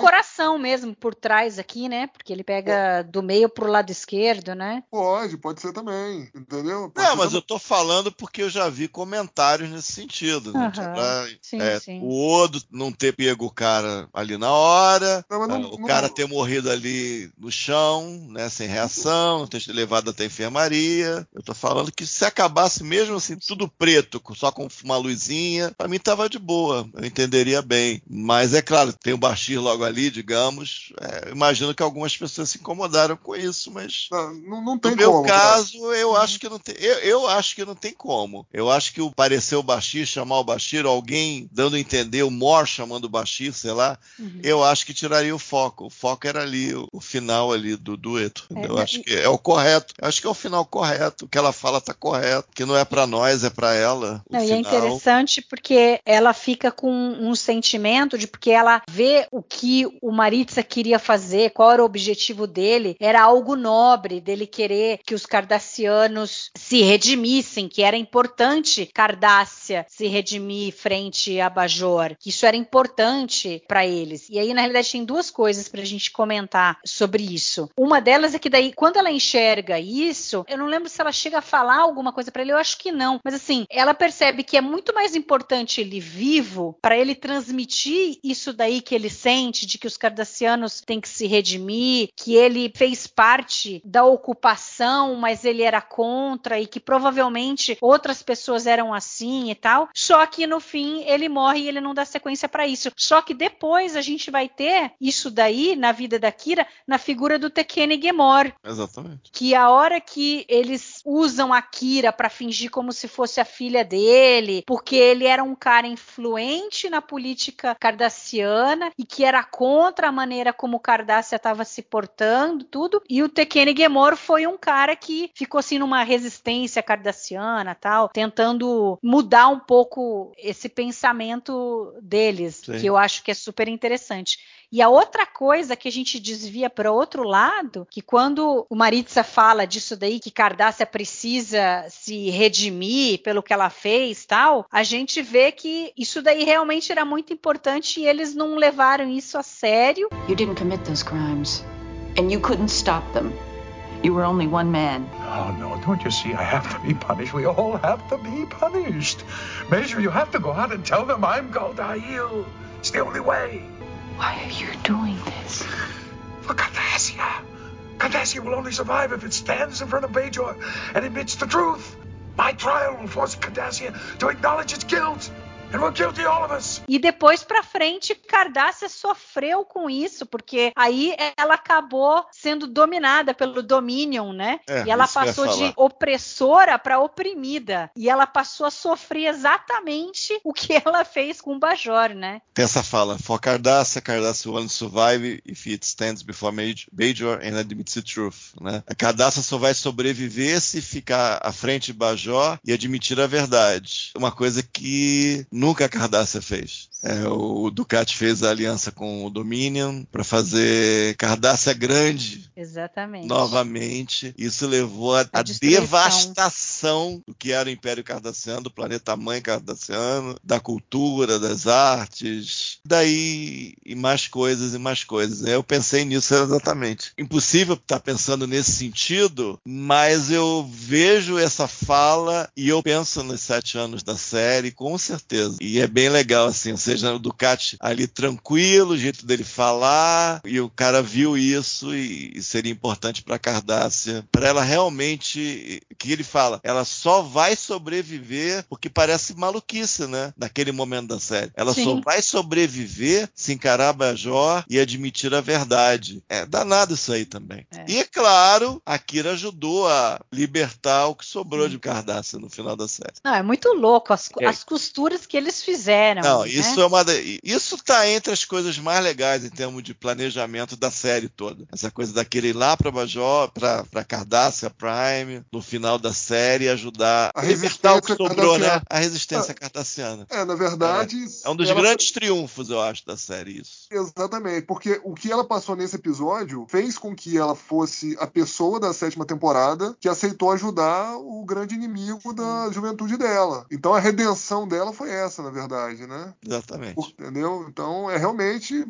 coração mesmo por trás aqui, né? Porque ele pega do meio pro lado esquerdo, né? Pode, pode ser também, entendeu? Pode Não, mas também. eu tô falando porque eu já vi comentários nesse sentido. né? Aham. Pra- Sim, é, sim. O Odo não ter pego o cara ali na hora, Não, mas não- ah, o não- cara ter morrido ali no chão, né, sem reação, não ter sido levado até a enfermaria. Eu tô falando que se acabasse mesmo assim, tudo preto, com- só com uma luzinha, pra mim tava de boa, eu entenderia bem. Mas é claro, tem o Bashir logo ali, digamos. é, imagino que algumas pessoas se incomodaram com isso, mas Não, não, não tem no meu como. cara. caso, eu acho que não tem. Eu, eu acho que não tem como. Eu acho que o parecer o Bashir, chamar o Bashir, alguém dando a entender, o Mor chamando o Bashir, sei lá, Uhum. eu acho que tiraria o foco. O foco era ali, o, o final ali do dueto. É, eu acho que é o correto. Eu acho que é o final correto. O que ela fala tá correto. Que não é pra nós, é pra ela. O Não, e é interessante porque ela fica com um sentimento de porque ela vê o que o Maritza queria fazer, qual era o objetivo dele, era algo nobre dele querer que os cardassianos se redimissem, que era importante Cardássia se redimir frente a Bajor, que isso era importante para eles. E aí, na realidade, tem duas coisas pra gente comentar sobre isso. Uma delas é que daí, quando ela enxerga isso, eu não lembro se ela chega a falar alguma coisa pra ele, eu acho que não. Mas assim, ela percebe que é muito mais importante ele vivo para ele transmitir isso daí que ele sente, de que os cardassianos têm que se redimir, que ele fez parte da ocupação, mas ele era contra e que provavelmente outras pessoas eram assim e tal. Só que no fim ele morre e ele não dá sequência para isso. Só que depois a gente vai ter isso daí na vida da Kira na figura do Tekene Gemor, Exatamente. que a hora que eles usam a Kira para fingir como se fosse a filha dele, porque ele era um cara influente na política cardassiana e que era contra a maneira como Cardassia estava se portando, tudo. E o Tekene Gemor foi um cara que ficou assim numa resistência cardassiana, tal, tentando mudar um pouco esse pensamento deles, Sim. que eu acho que é super interessante. E a outra coisa que a gente desvia para outro lado, que quando o Maritza fala disso daí, que Cardassia precisa se redimir pelo que ela fez tal, a gente vê que isso daí realmente era muito importante e eles não levaram isso a sério. You didn't commit those crimes, and you couldn't stop them. You were only one man. Oh, no, don't you see? I have to be punished. We all have to be punished. Major, you have to go out and tell them I'm Galdahil. It's the only way. Why are you doing this? For Cardassia. Cardassia will only survive if it stands in front of Bajor and admits the truth. My trial will force Cardassia to acknowledge its guilt. E depois pra frente, Cardassia sofreu com isso, porque aí ela acabou sendo dominada pelo Dominion, né? É, e ela passou de opressora pra oprimida. E ela passou a sofrer exatamente o que ela fez com o Bajor, né? Tem essa fala, for Cardassia, Cardassia will survive if it stands before Bajor and admits the truth, né? A Cardassia só vai sobreviver se ficar à frente de Bajor e admitir a verdade. Uma coisa que nunca a Cardassia fez. É, o Ducati fez a aliança com o Dominion para fazer Cardassia grande Exatamente. novamente. Isso levou à devastação do que era o Império Cardassiano, do planeta mãe cardassiano, da cultura, das artes, daí e mais coisas e mais coisas. Eu pensei nisso exatamente. Impossível estar pensando nesse sentido, mas eu vejo essa fala e eu penso nos sete anos da série, com certeza. Certeza. E é bem legal, assim, ou seja, o Ducati ali tranquilo, o jeito dele falar, e o cara viu isso e, e seria importante para Cardassia, para ela realmente, que ele fala, ela só vai sobreviver porque parece maluquice, né? Naquele momento da série. Ela Sim. só vai sobreviver se encarar a Bajor e admitir a verdade. É danado isso aí também. É. E é claro, a Kira ajudou a libertar o que sobrou Sim. de Cardassia no final da série. Não, é muito louco as, é. as costuras que eles fizeram. Não, né? isso é uma isso tá entre as coisas mais legais em termos de planejamento da série toda. Essa coisa daquele ir lá para Bajor, para para Cardassia Prime, no final da série ajudar a libertar o que sobrou, né? A resistência ah, cardassiana. É, na verdade, é, é um dos grandes triunfos, eu acho, da série isso. Exatamente, porque o que ela passou nesse episódio fez com que ela fosse a pessoa da sétima temporada que aceitou ajudar o grande inimigo da juventude dela. Então a redenção dela foi essa, na verdade, né? Exatamente. Entendeu? Então é realmente,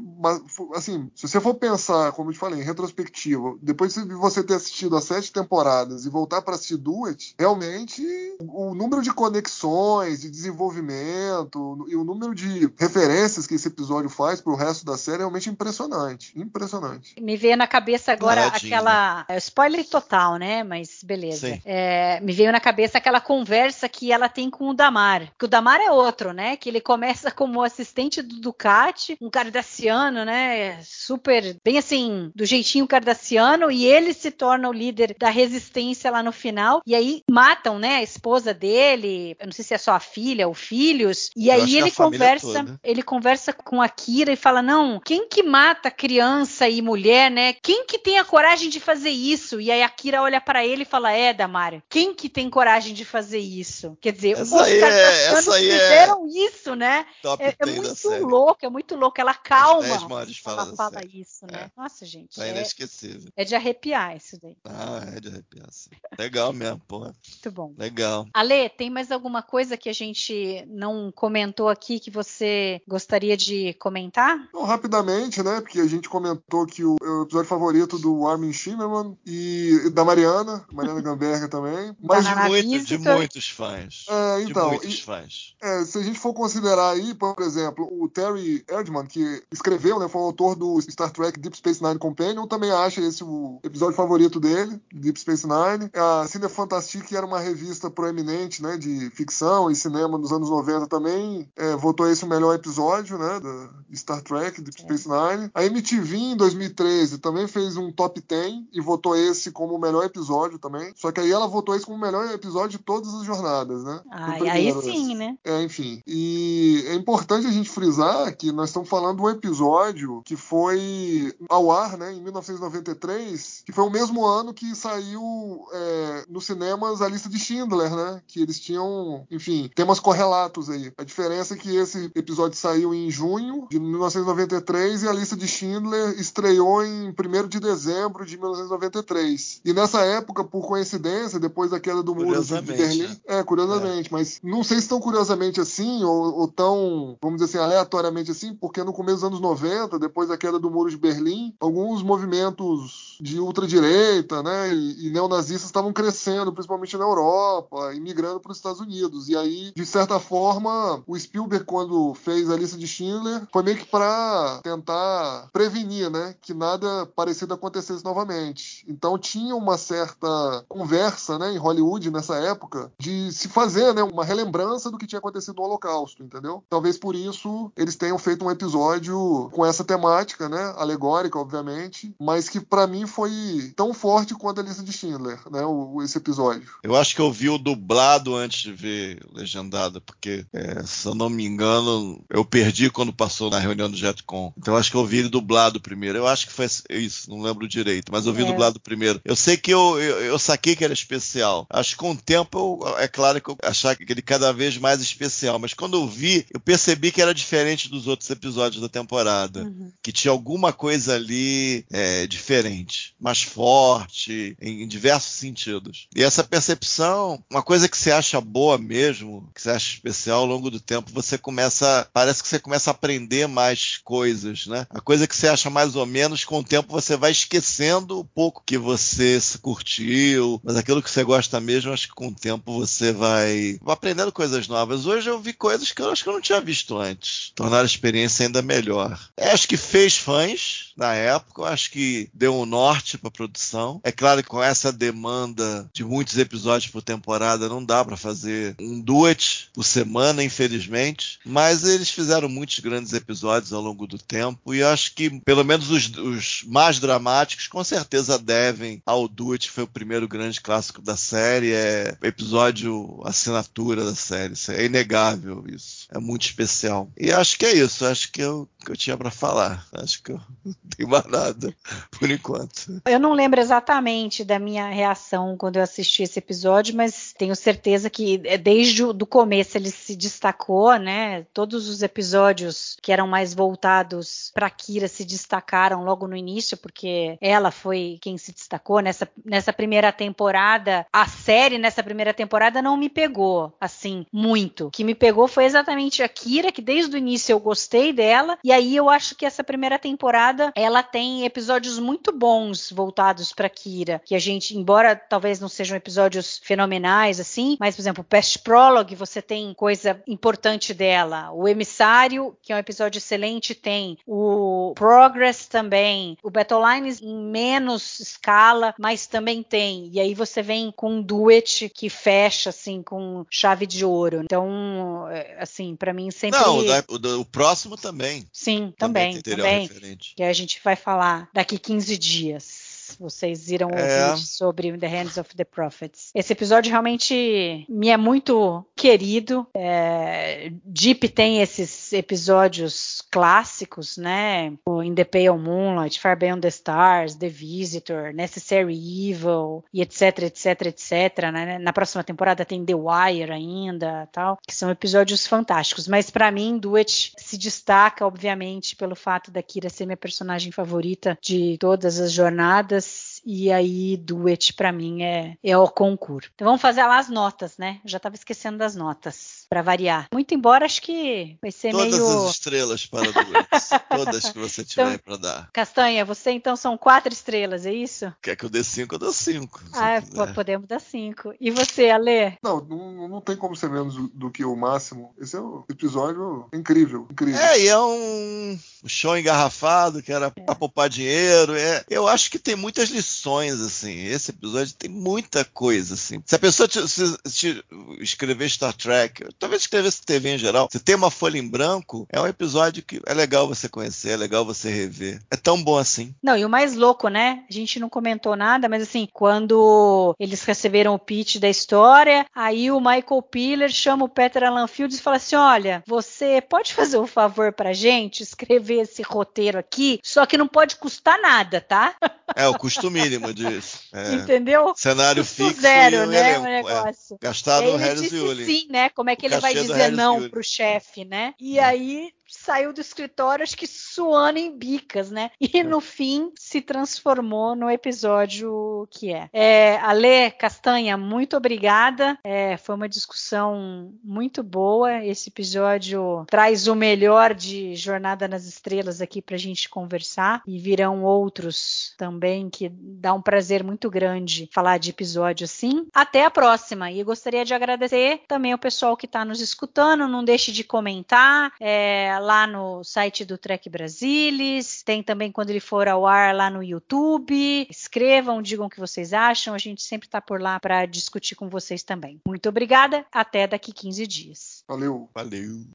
assim, se você for pensar, como eu te falei, em retrospectiva, depois de você ter assistido as sete temporadas e voltar para assistir duas, realmente o número de conexões, de desenvolvimento e o número de referências que esse episódio faz pro resto da série é realmente impressionante. Impressionante. Me veio na cabeça agora aquela. É, spoiler total, né? Mas beleza. É, me veio na cabeça aquela conversa que ela tem com o Damar. Que o Damar é outro, né? Que ele começa como assistente do Ducati, um cardassiano, né? Super, bem assim, do jeitinho cardassiano, e ele se torna o líder da resistência lá no final. E aí matam, né? A esposa dele, eu não sei se é só a filha ou filhos. E aí ele conversa, ele conversa com a Kira e fala: não, quem que mata criança e mulher, né? Quem que tem a coragem de fazer isso? E aí a Kira olha para ele e fala: é, Damar, quem que tem coragem de fazer isso? Quer dizer, essa os aí é, essa aí é fizeram é... isso, né? é, é muito louco, é muito louco. Ela calma. Ela fala isso, né? É. Nossa, gente. Tá é inesquecível. É de arrepiar isso daí. Ah, é de arrepiar, sim. Legal mesmo, pô. Muito bom. Legal. Ale, tem mais alguma coisa que a gente não comentou aqui que você gostaria de comentar? Não, rapidamente, né? Porque a gente comentou que o, o episódio favorito do Armin Shimmerman e da Mariana, Mariana Gamberger também. Mas de, muito, de, muitos fãs. É, então. De muitos fãs. É, se a gente for considerar aí, por exemplo, o Terry Erdman, que escreveu, né? Foi o autor do Star Trek Deep Space Nine Companion, também acha esse o episódio favorito dele, Deep Space Nine. A Cine Fantastic era uma revista proeminente, né? De ficção e cinema nos anos 90 também é, votou esse o melhor episódio, né? De Star Trek Deep Space Nine. A MTV em 2013 também fez um top 10 e votou esse como o melhor episódio também. Só que aí ela votou esse como o melhor episódio de todas as jornadas, né? Ai, aí sim, né? É, enfim. E é importante a gente frisar que nós estamos falando de um episódio que foi ao ar, né, em 1993, que foi o mesmo ano que saiu é, nos cinemas a lista de Schindler, né? Que eles tinham, enfim, temas correlatos aí. A diferença é que esse episódio saiu em junho de 1993 e a lista de Schindler estreou em 1 de dezembro de 1993. E nessa época, por coincidência, depois da queda do muro de Berlim. É, curiosamente, é. mas não sei se tão curiosamente assim, ou, ou, tão, vamos dizer assim, aleatoriamente assim, porque no começo dos anos 90, depois da queda do muro de Berlim, alguns movimentos de ultradireita, né, e, e neonazistas estavam crescendo, principalmente na Europa, imigrando para os Estados Unidos. E aí, de certa forma, o Spielberg, quando fez a lista de Schindler, foi meio que para tentar prevenir, né, que nada parecido acontecesse novamente. Então tinha uma certa conversa, né, em Hollywood nessa época de se fazer, né, uma relembrança do que tinha acontecido no Holocausto, entendeu? Talvez por isso eles tenham feito um episódio com essa temática, né, alegórica, obviamente, mas que para mim foi tão forte quanto a lista de Schindler, né, o, esse episódio. Eu acho que eu vi o dublado antes de ver legendado, porque é, se eu não me engano, eu perdi quando passou na reunião do JetCon. Então eu acho que eu vi ele dublado primeiro. Eu acho que foi isso, não lembro direito, mas eu vi é. dublado primeiro. Eu sei que eu, eu, eu, saquei que era especial. Acho que com o tempo, eu, é claro que eu achava que ele cada vez mais especial, mas quando eu vi, eu percebi que era diferente dos outros episódios da temporada. Uhum. Que tinha alguma coisa ali é, diferente, mais forte, em, em diversos sentidos. E essa percepção, uma coisa que você acha boa mesmo, que você acha especial ao longo do tempo, você começa, parece que você começa a aprender mais coisas, né? A coisa que você acha mais ou menos, com o tempo você vai esquecendo o pouco que você curtiu, mas aquilo que você gosta mesmo, acho que com o tempo você vai, vai aprendendo coisas novas. Hoje eu vi vi coisas que eu acho que eu não tinha visto antes. Tornar a experiência ainda melhor. Eu acho que fez fãs na época, acho que deu um norte para a produção. É claro que com essa demanda de muitos episódios por temporada não dá para fazer um duet por semana, infelizmente, mas eles fizeram muitos grandes episódios ao longo do tempo e acho que pelo menos os, os mais dramáticos com certeza devem ao duet, foi o primeiro grande clássico da série, é episódio assinatura da série. É inegável isso. É muito especial. E acho que é isso. Acho que eu que eu tinha para falar. Acho que eu não tenho mais nada por enquanto. Eu não lembro exatamente da minha reação quando eu assisti esse episódio, mas tenho certeza que é, desde o começo ele se destacou, né? Todos os episódios que eram mais voltados para Kira se destacaram logo no início, porque ela foi quem se destacou nessa, nessa primeira temporada. A série nessa primeira temporada não me pegou assim muito. O que me pegou foi exatamente a Kira, que desde o início eu gostei dela e aí eu acho que essa primeira temporada ela tem episódios muito bons voltados para Kira, que a gente, embora talvez não sejam episódios fenomenais assim, mas por exemplo, o Past Prologue você tem coisa importante dela. O Emissário, que é um episódio excelente, tem. O Progress também. O Battle Lines em menos escala, mas também tem. E aí você vem com um duet que fecha assim com chave de ouro. Então, é, assim, para mim sempre Não, o, o, o próximo também. Sim, também, também. também que a gente vai falar daqui 15 dias vocês irão é. ouvir sobre The Hands of the Prophets. Esse episódio realmente me é muito querido. É, Deep tem esses episódios clássicos, né? O In the Pale Moonlight, Far Beyond the Stars, The Visitor, Necessary Evil e etc, etc, etc. Né? Na próxima temporada tem The Wire ainda, tal, que são episódios fantásticos. Mas para mim, Duet se destaca, obviamente, pelo fato da Kira ser minha personagem favorita de todas as jornadas e aí duet para mim é, é o concurso. Então vamos fazer lá as notas, né? Já estava esquecendo das notas, para variar. Muito embora, acho que vai ser Todas meio... Todas as estrelas para duets. Todas que você tiver então, para dar. Castanha, você então são quatro estrelas, é isso? Quer que eu dê cinco, eu dou cinco. Ah, podemos dar cinco. E você, Ale? Não, não, não tem como ser menos do, que o máximo. Esse é um episódio incrível, incrível. É, e é um show engarrafado, que era é. pra poupar dinheiro. É, eu acho que tem muitas lições, assim. Esse episódio tem muita coisa, assim. Se a pessoa te, se, te escrever Star Trek, talvez escrevesse TV em geral, se tem uma folha em branco, é um episódio que é legal você conhecer, é legal você rever. É tão bom assim. Não, e o mais louco, né? A gente não comentou nada, mas assim, quando eles receberam o pitch da história, aí o Michael Piller chama o Peter Alan Fields e fala assim: olha, você pode fazer um favor pra gente escrever esse roteiro aqui, só que não pode custar nada, tá? É, o custo mínimo disso. É. Entendeu? Cenário custo fixo. Zero, né? Elenco, o é. negócio. É. Gastado no Harris Sim, né? Como é que o ele vai dizer não pro chefe, né? E aí saiu do escritório, acho que suando em bicas, né? E é. no fim se transformou no episódio que é. é Ale Castanha, muito obrigada. É, foi uma discussão muito boa. Esse episódio traz o melhor de Jornada nas Estrelas aqui pra gente conversar. E virão outros também que dá um prazer muito grande falar de episódio assim. Até a próxima. E gostaria de agradecer também o pessoal que está nos escutando. Não deixe de comentar. É, lá no site do Trek Brasilis, tem também quando ele for ao ar lá no YouTube. Escrevam, digam o que vocês acham, a gente sempre está por lá para discutir com vocês também. Muito obrigada, até daqui 15 dias. Valeu. Valeu.